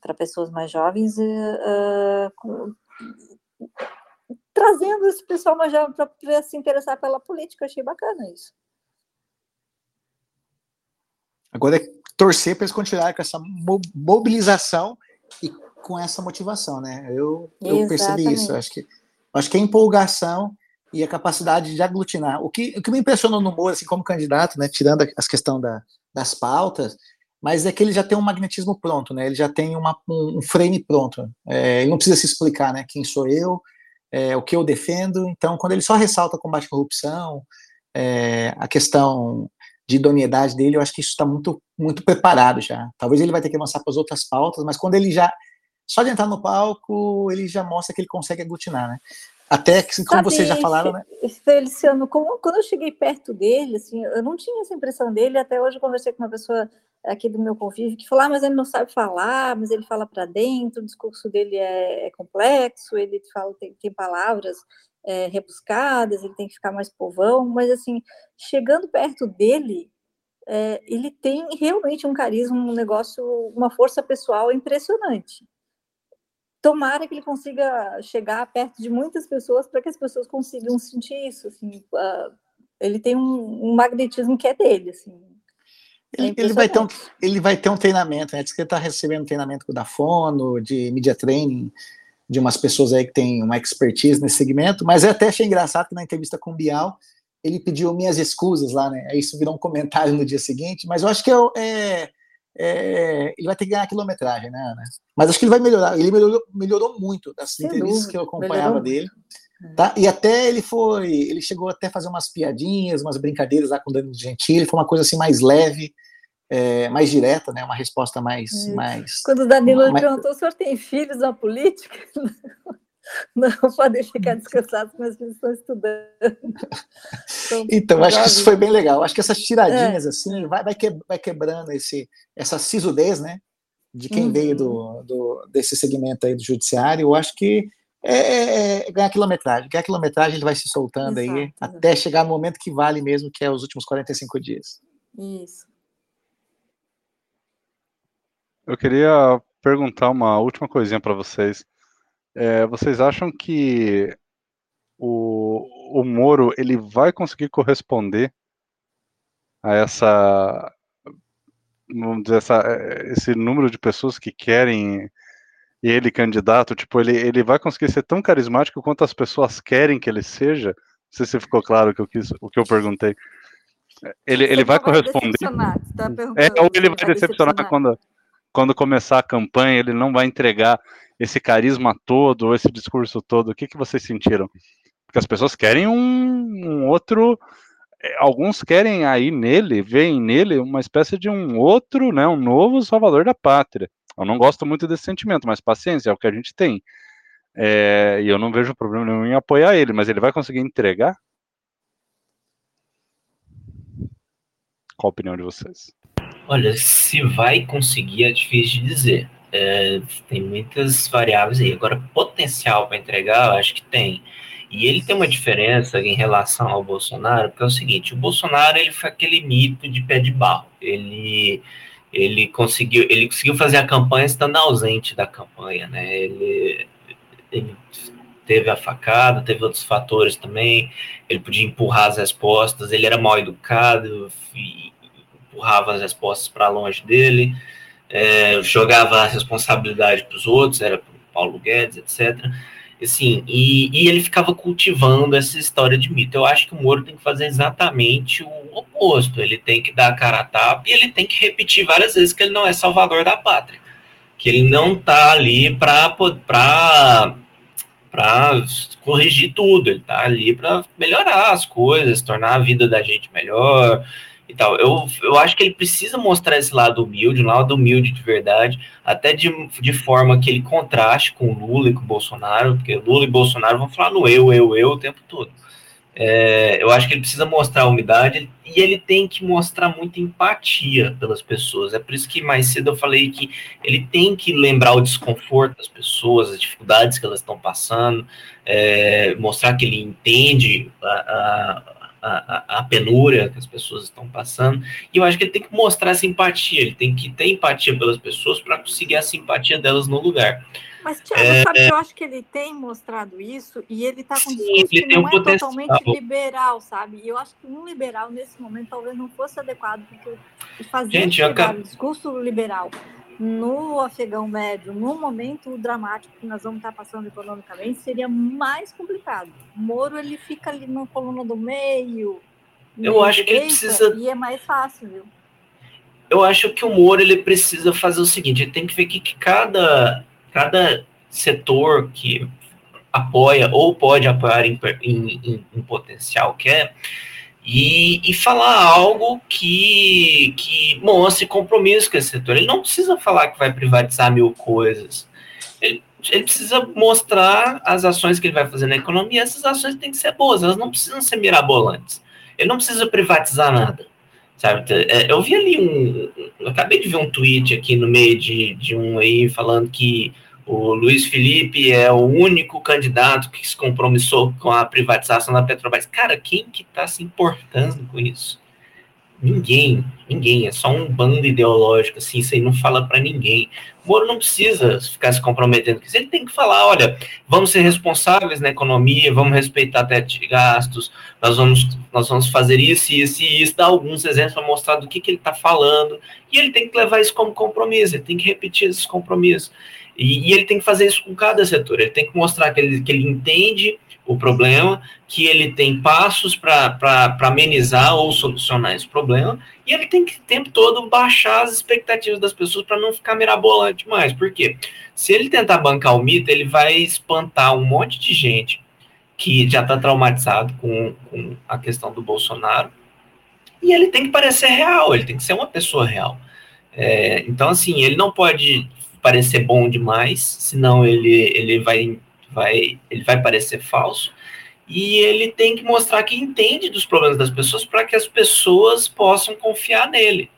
para pessoas mais jovens, uh, com, trazendo esse pessoal mais jovem para se interessar pela política. Achei bacana isso. Agora é torcer para eles continuarem com essa mobilização e com essa motivação, né? Eu, eu percebi isso. Eu acho que, acho que a empolgação e a capacidade de aglutinar. O que, o que me impressionou no Moro, assim, como candidato, né, tirando as questões da, das pautas, mas é que ele já tem um magnetismo pronto, né? Ele já tem uma, um, frame pronto. É, ele não precisa se explicar, né? Quem sou eu, é, o que eu defendo. Então, quando ele só ressalta combate à corrupção, é, a questão de idoneidade dele, eu acho que isso está muito, muito preparado já. Talvez ele vai ter que avançar para as outras pautas, mas quando ele já só de entrar no palco, ele já mostra que ele consegue aglutinar, né? Até que, como Sabe, vocês já falaram, né? Feliciano, como, quando eu cheguei perto dele, assim, eu não tinha essa impressão dele. Até hoje eu conversei com uma pessoa aqui do meu convívio que falou: ah, mas ele não sabe falar, mas ele fala para dentro, o discurso dele é, é, complexo, ele fala tem, tem palavras é, rebuscadas, ele tem que ficar mais povão. Mas assim, chegando perto dele, é, ele tem realmente um carisma, um negócio, uma força pessoal impressionante tomara que ele consiga chegar perto de muitas pessoas para que as pessoas consigam sentir isso. Assim, uh, ele tem um, um, magnetismo que é dele. Assim, é ele, ele, vai ter um, ele vai ter um treinamento, né? Diz que ele está recebendo treinamento da Fono, de media training, de umas pessoas aí que têm uma expertise nesse segmento, mas eu até achei engraçado que na entrevista com o Bial ele pediu minhas escusas lá, né? Aí isso virou um comentário no dia seguinte, mas eu acho que é, é é, ele vai ter que ganhar quilometragem, né, Ana? Mas acho que ele vai melhorar. Ele melhorou, melhorou muito das Sem entrevistas dúvida, que eu acompanhava melhorou. dele. É. Tá? E até ele foi, ele chegou até a fazer umas piadinhas, umas brincadeiras lá com o Danilo Gentili, foi uma coisa assim mais leve, é, mais direta, né? Uma resposta mais, é. mais. Quando o Danilo mais... perguntou, o senhor tem filhos na política? Não podem ficar descansados, mas eles estão estudando. Então, então acho que isso foi bem legal. Acho que essas tiradinhas, é. assim, vai, vai, que, vai quebrando esse, essa sisudez, né? De quem uhum. veio do, do, desse segmento aí do judiciário. Eu acho que é, é, é ganhar quilometragem. Ganhar quilometragem, ele vai se soltando Exato. aí, até chegar no momento que vale mesmo, que é os últimos 45 dias. Isso. Eu queria perguntar uma última coisinha para vocês. É, vocês acham que o, o Moro ele vai conseguir corresponder a essa, vamos dizer, essa, esse número de pessoas que querem ele candidato? Tipo, ele, ele vai conseguir ser tão carismático quanto as pessoas querem que ele seja? Não sei se ficou claro o que eu, quis, o que eu perguntei. Ele, ele vai corresponder. Tá é, ou ele vai decepcionar quando, quando começar a campanha, ele não vai entregar esse carisma todo, esse discurso todo, o que, que vocês sentiram? Porque as pessoas querem um, um outro, é, alguns querem aí nele, veem nele uma espécie de um outro, né, um novo salvador da pátria. Eu não gosto muito desse sentimento, mas paciência, é o que a gente tem. É, e eu não vejo problema nenhum em apoiar ele, mas ele vai conseguir entregar? Qual a opinião de vocês? Olha, se vai conseguir é difícil de dizer. É, tem muitas variáveis aí. Agora, potencial para entregar, eu acho que tem. E ele tem uma diferença em relação ao Bolsonaro, porque é o seguinte: o Bolsonaro ele foi aquele mito de pé de barro. Ele ele conseguiu ele conseguiu fazer a campanha estando ausente da campanha, né? Ele, ele teve a facada, teve outros fatores também. Ele podia empurrar as respostas. Ele era mal educado, empurrava as respostas para longe dele é, jogava a responsabilidade para os outros, era para Paulo Guedes, etc. Assim, e, e, ele ficava cultivando essa história de mito. Eu acho que o Moro tem que fazer exatamente o oposto. Ele tem que dar a cara a tapa e ele tem que repetir várias vezes que ele não é salvador da pátria. Que ele não está ali para para corrigir tudo, ele está ali para melhorar as coisas, tornar a vida da gente melhor, e tal. Eu, eu acho que ele precisa mostrar esse lado humilde, um lado humilde de verdade, até de, de forma que ele contraste com o Lula e com Bolsonaro, porque Lula e Bolsonaro vão falar no eu, eu, eu o tempo todo. É, eu acho que ele precisa mostrar humildade e ele tem que mostrar muita empatia pelas pessoas. É por isso que mais cedo eu falei que ele tem que lembrar o desconforto das pessoas, as dificuldades que elas estão passando, é, mostrar que ele entende a, a a, a, penúria que as pessoas estão passando. E eu acho que ele tem que mostrar simpatia, ele tem que ter empatia pelas pessoas para conseguir a simpatia delas no lugar. Mas, Tiago, é, sabe que eu acho que ele tem mostrado isso e ele está com um discurso que não um é potencial. totalmente liberal, sabe? E eu acho que um liberal, nesse momento, talvez não fosse adequado, porque fazer Gente, um discurso liberal no afegão médio, no momento dramático que nós vamos estar passando economicamente, seria mais complicado. O Moro ele fica ali na coluna do meio. Eu acho que ele precisa. E é mais fácil, viu? Eu acho que o Moro ele precisa fazer o seguinte: ele tem que ver que, que cada, cada setor que apoia ou pode apoiar em, em, em, em potencial quer e, e falar algo que, que mostre compromisso com esse setor. Ele não precisa falar que vai privatizar mil coisas. Ele, ele precisa mostrar as ações que ele vai fazer na economia. Essas ações têm que ser boas, elas não precisam ser mirabolantes. Ele não precisa privatizar nada. Sabe? É, eu vi ali um. Eu acabei de ver um tweet aqui no meio de, de um aí falando que o Luiz Felipe é o único candidato que se compromissou com a privatização da Petrobras. Cara, quem que está se importando com isso? Ninguém, ninguém. É só um bando ideológico, assim, isso aí não fala para ninguém. O Moro não precisa ficar se comprometendo com isso. Ele tem que falar, olha, vamos ser responsáveis na economia, vamos respeitar teto de gastos, nós vamos, nós vamos fazer isso, isso e isso, dar alguns exemplos para mostrar do que, que ele está falando. E ele tem que levar isso como compromisso, ele tem que repetir esses compromissos. E, e, ele tem que fazer isso com cada setor, ele tem que mostrar que ele, que ele entende o problema, que ele tem passos para amenizar ou solucionar esse problema, e ele tem que o tempo todo baixar as expectativas das pessoas para não ficar mirabolante mais. Por quê? Se ele tentar bancar o mito, ele vai espantar um monte de gente que já está traumatizado com, com a questão do Bolsonaro, e ele tem que parecer real, ele tem que ser uma pessoa real. É, então, assim, ele não pode parecer bom demais, senão ele, ele vai, vai, ele vai parecer falso. E ele tem que mostrar que entende dos problemas das pessoas para que as pessoas possam confiar nele.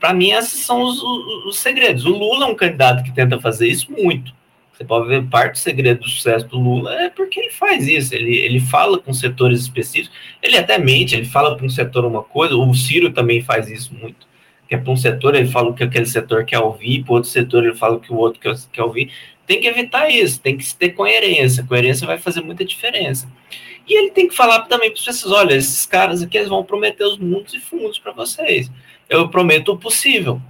Para mim, esses são os, os, os, segredos. O Lula é um candidato que tenta fazer isso muito. Você pode ver parte do segredo do sucesso do Lula é porque ele faz isso. Ele, ele fala com setores específicos. Ele até mente, ele fala para um setor uma coisa. O Ciro também faz isso muito que é para um setor, ele fala que aquele setor quer ouvir, para outro setor ele fala que o outro quer, quer ouvir. Tem que evitar isso, tem que ter coerência. Coerência vai fazer muita diferença. E ele tem que falar também para as olha, esses caras aqui eles vão prometer os mundos e fundos para vocês. Eu prometo o possível.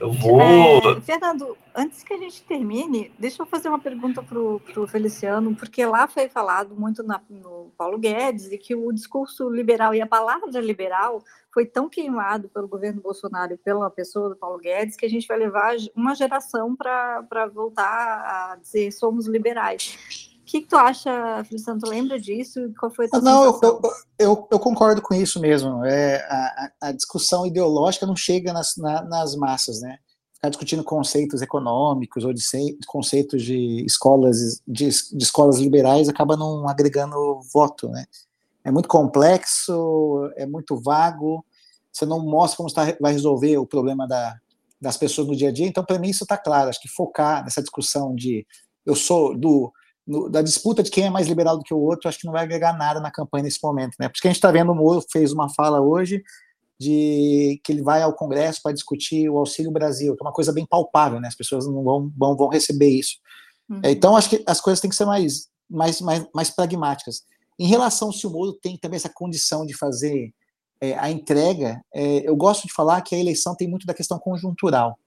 Eu vou. É, Fernando, antes que a gente termine, deixa eu fazer uma pergunta para o Feliciano, porque lá foi falado muito na, no Paulo Guedes e que o discurso liberal e a palavra liberal foi tão queimado pelo governo Bolsonaro e pela pessoa do Paulo Guedes que a gente vai levar uma geração para voltar a dizer somos liberais. O que, que tu acha, Feliciano? Tu lembra disso? Qual foi a tua Não, eu, eu, eu, concordo com isso mesmo. É, a, a discussão ideológica não chega nas, na, nas massas, né? Ficar discutindo conceitos econômicos ou de conceitos de escolas de, de escolas liberais acaba não agregando voto, né? É muito complexo, é muito vago. Você não mostra como está, vai resolver o problema da, das pessoas no dia a dia. Então, para mim, isso está claro. Acho que focar nessa discussão de eu sou do no, da disputa de quem é mais liberal do que o outro, acho que não vai agregar nada na campanha nesse momento, né? Porque a gente está vendo o Moro fez uma fala hoje de que ele vai ao Congresso para discutir o Auxílio Brasil, que é uma coisa bem palpável, né? As pessoas não vão, vão, vão receber isso. Uhum. É, então, acho que as coisas têm que ser mais, mais, mais, mais pragmáticas. Em relação se o Moro tem também essa condição de fazer é, a entrega, é, eu gosto de falar que a eleição tem muito da questão conjuntural.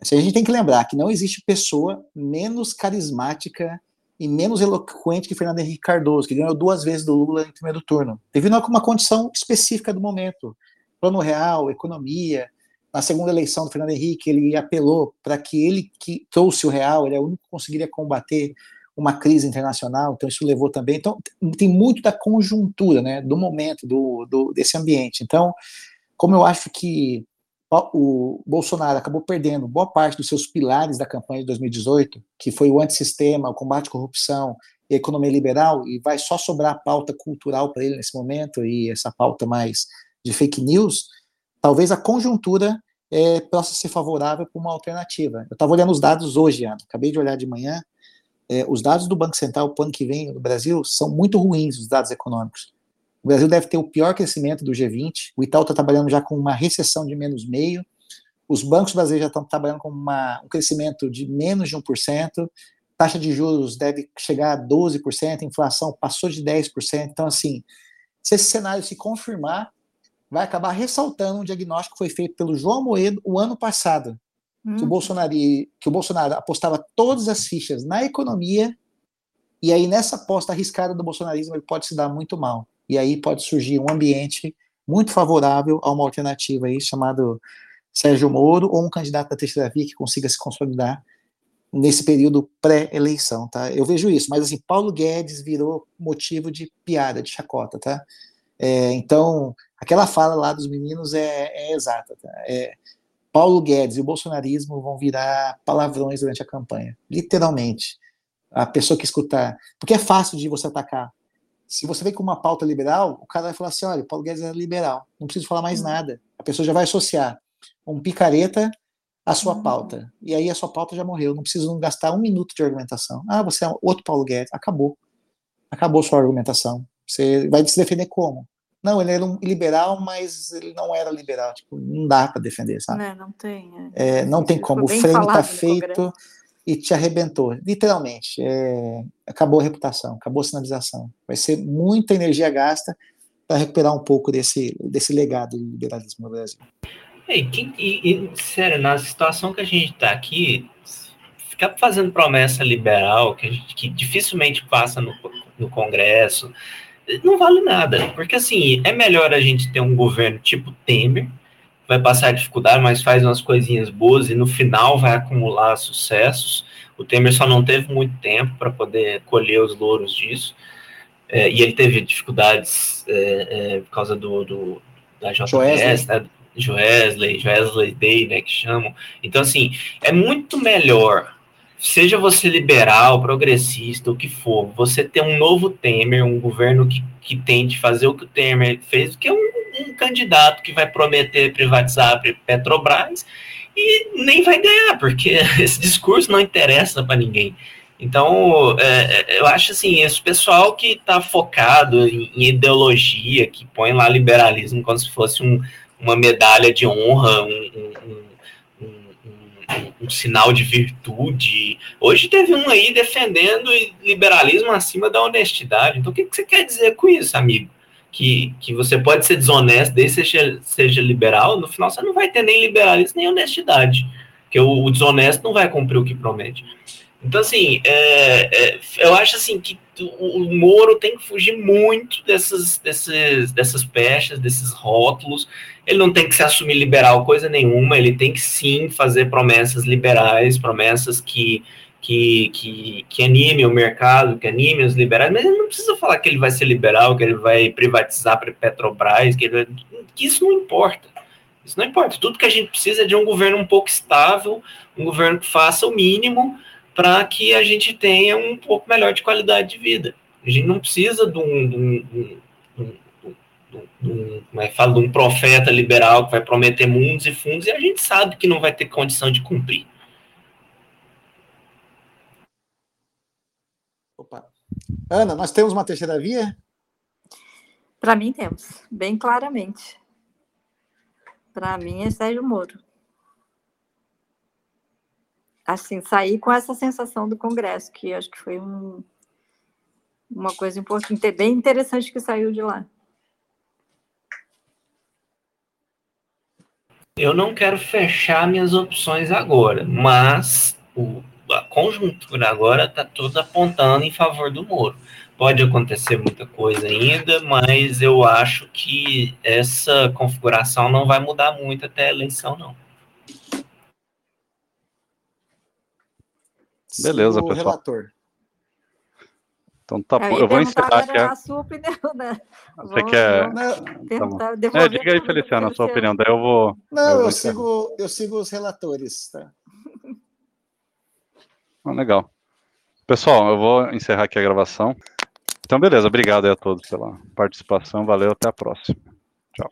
Assim, a gente tem que lembrar que não existe pessoa menos carismática e menos eloquente que Fernando Henrique Cardoso, que ganhou duas vezes do Lula em primeiro turno, a uma condição específica do momento. Plano real, economia. Na segunda eleição do Fernando Henrique, ele apelou para que ele que trouxe o real, ele é o único que conseguiria combater uma crise internacional, então isso levou também. Então, tem muito da conjuntura, né, do momento, do, do desse ambiente. Então, como eu acho que o Bolsonaro acabou perdendo boa parte dos seus pilares da campanha de 2018, que foi o antissistema, o combate à corrupção e a economia liberal, e vai só sobrar a pauta cultural para ele nesse momento, e essa pauta mais de fake news, talvez a conjuntura é, possa ser favorável para uma alternativa. Eu estava olhando os dados hoje, Ana, acabei de olhar de manhã, é, os dados do Banco Central o ano que vem no Brasil são muito ruins, os dados econômicos. O Brasil deve ter o pior crescimento do G20. O Itaú está trabalhando já com uma recessão de menos meio. Os bancos brasileiros já estão trabalhando com uma, um crescimento de menos de 1%. Taxa de juros deve chegar a 12%. Inflação passou de 10%. Então, assim, se esse cenário se confirmar, vai acabar ressaltando um diagnóstico que foi feito pelo João Moedo o ano passado, hum. que, o. Bolsonaro, que o Bolsonaro apostava todas as fichas na economia, e aí nessa aposta arriscada do bolsonarismo ele pode se dar muito mal. E aí pode surgir um ambiente muito favorável a uma alternativa aí chamado Sérgio Moro ou um candidato da terceira via que consiga se consolidar nesse período pré-eleição, tá? Eu vejo isso, mas assim, Paulo Guedes virou motivo de piada, de chacota, tá? É, então, aquela fala lá dos meninos é, é exata, tá? É, Paulo Guedes e o bolsonarismo vão virar palavrões durante a campanha, literalmente. A pessoa que escutar, porque é fácil de você atacar. Se você vem com uma pauta liberal, o cara vai falar assim: olha, Paulo Guedes é liberal, não preciso falar mais uhum. nada. A pessoa já vai associar um picareta à sua uhum. pauta. E aí a sua pauta já morreu, não preciso gastar um minuto de argumentação. Ah, você é outro Paulo Guedes, acabou. Acabou sua argumentação. Você vai se defender como? Não, ele era um liberal, mas ele não era liberal. Tipo, não dá para defender, sabe? Não, não tem. É. É, não tem como. O frame está feito e te arrebentou, literalmente. É, acabou a reputação, acabou a sinalização. Vai ser muita energia gasta para recuperar um pouco desse, desse legado do liberalismo no Brasil. E, e, e, sério, na situação que a gente está aqui, ficar fazendo promessa liberal, que, gente, que dificilmente passa no, no Congresso, não vale nada. Porque, assim, é melhor a gente ter um governo tipo Temer, vai passar dificuldade, mas faz umas coisinhas boas e no final vai acumular sucessos. O Temer só não teve muito tempo para poder colher os louros disso. É, e ele teve dificuldades é, é, por causa do, do da JBS, né? Joesley, Joesley Day, né, que chamam. Então, assim, é muito melhor, seja você liberal, progressista, o que for, você ter um novo Temer, um governo que, que tente fazer o que o Temer fez, que é um, um candidato que vai prometer privatizar a Petrobras e nem vai ganhar, porque esse discurso não interessa para ninguém. Então, é, é, eu acho assim, esse pessoal que está focado em, em, ideologia, que põe lá liberalismo como se fosse um, uma medalha de honra, um, um, um, sinal de virtude. Hoje teve um aí defendendo liberalismo acima da honestidade. Então, o que, que você quer dizer com isso, amigo? Que, que você pode ser desonesto desde que seja, seja liberal, no final você não vai ter nem liberalismo nem honestidade. Porque o, o desonesto não vai cumprir o que promete. Então, assim, é, é, eu acho assim que o, o, Moro tem que fugir muito dessas, dessas, dessas pechas, desses rótulos. Ele não tem que se assumir liberal coisa nenhuma, ele tem que sim fazer promessas liberais, promessas que, que, que, que anime o mercado, que anime os liberais, mas ele não precisa falar que ele vai ser liberal, que ele vai privatizar para Petrobras, que, ele, que isso não importa. Isso não importa. Tudo que a gente precisa é de um governo um pouco estável, um governo que faça o mínimo para que a gente tenha um pouco melhor de qualidade de vida. A gente não precisa de um, de um, de um, fala, de um profeta liberal que vai prometer mundos e fundos e a gente sabe que não vai ter condição de cumprir. Opa. Ana, nós temos uma terceira via? Para mim temos, bem claramente. Para mim é Sérgio Moro assim, sair com essa sensação do Congresso, que acho que foi um, uma coisa importante, bem interessante que saiu de lá. Eu não quero fechar minhas opções agora, mas o, a conjuntura agora está toda apontando em favor do Moro. Pode acontecer muita coisa ainda, mas eu acho que essa configuração não vai mudar muito até a eleição, não. Beleza, pessoal. Relator. Então tá bom. Eu vou encerrar aqui. A sua opinião, né? Você vou, quer. Tá é, diga aí, Feliciano, a sua opinião. Daí eu vou. Não, eu, vou eu sigo, eu sigo os relatores, tá? Ah, legal. Pessoal, eu vou encerrar aqui a gravação. Então, beleza. Obrigado a todos pela participação. Valeu, até a próxima. Tchau.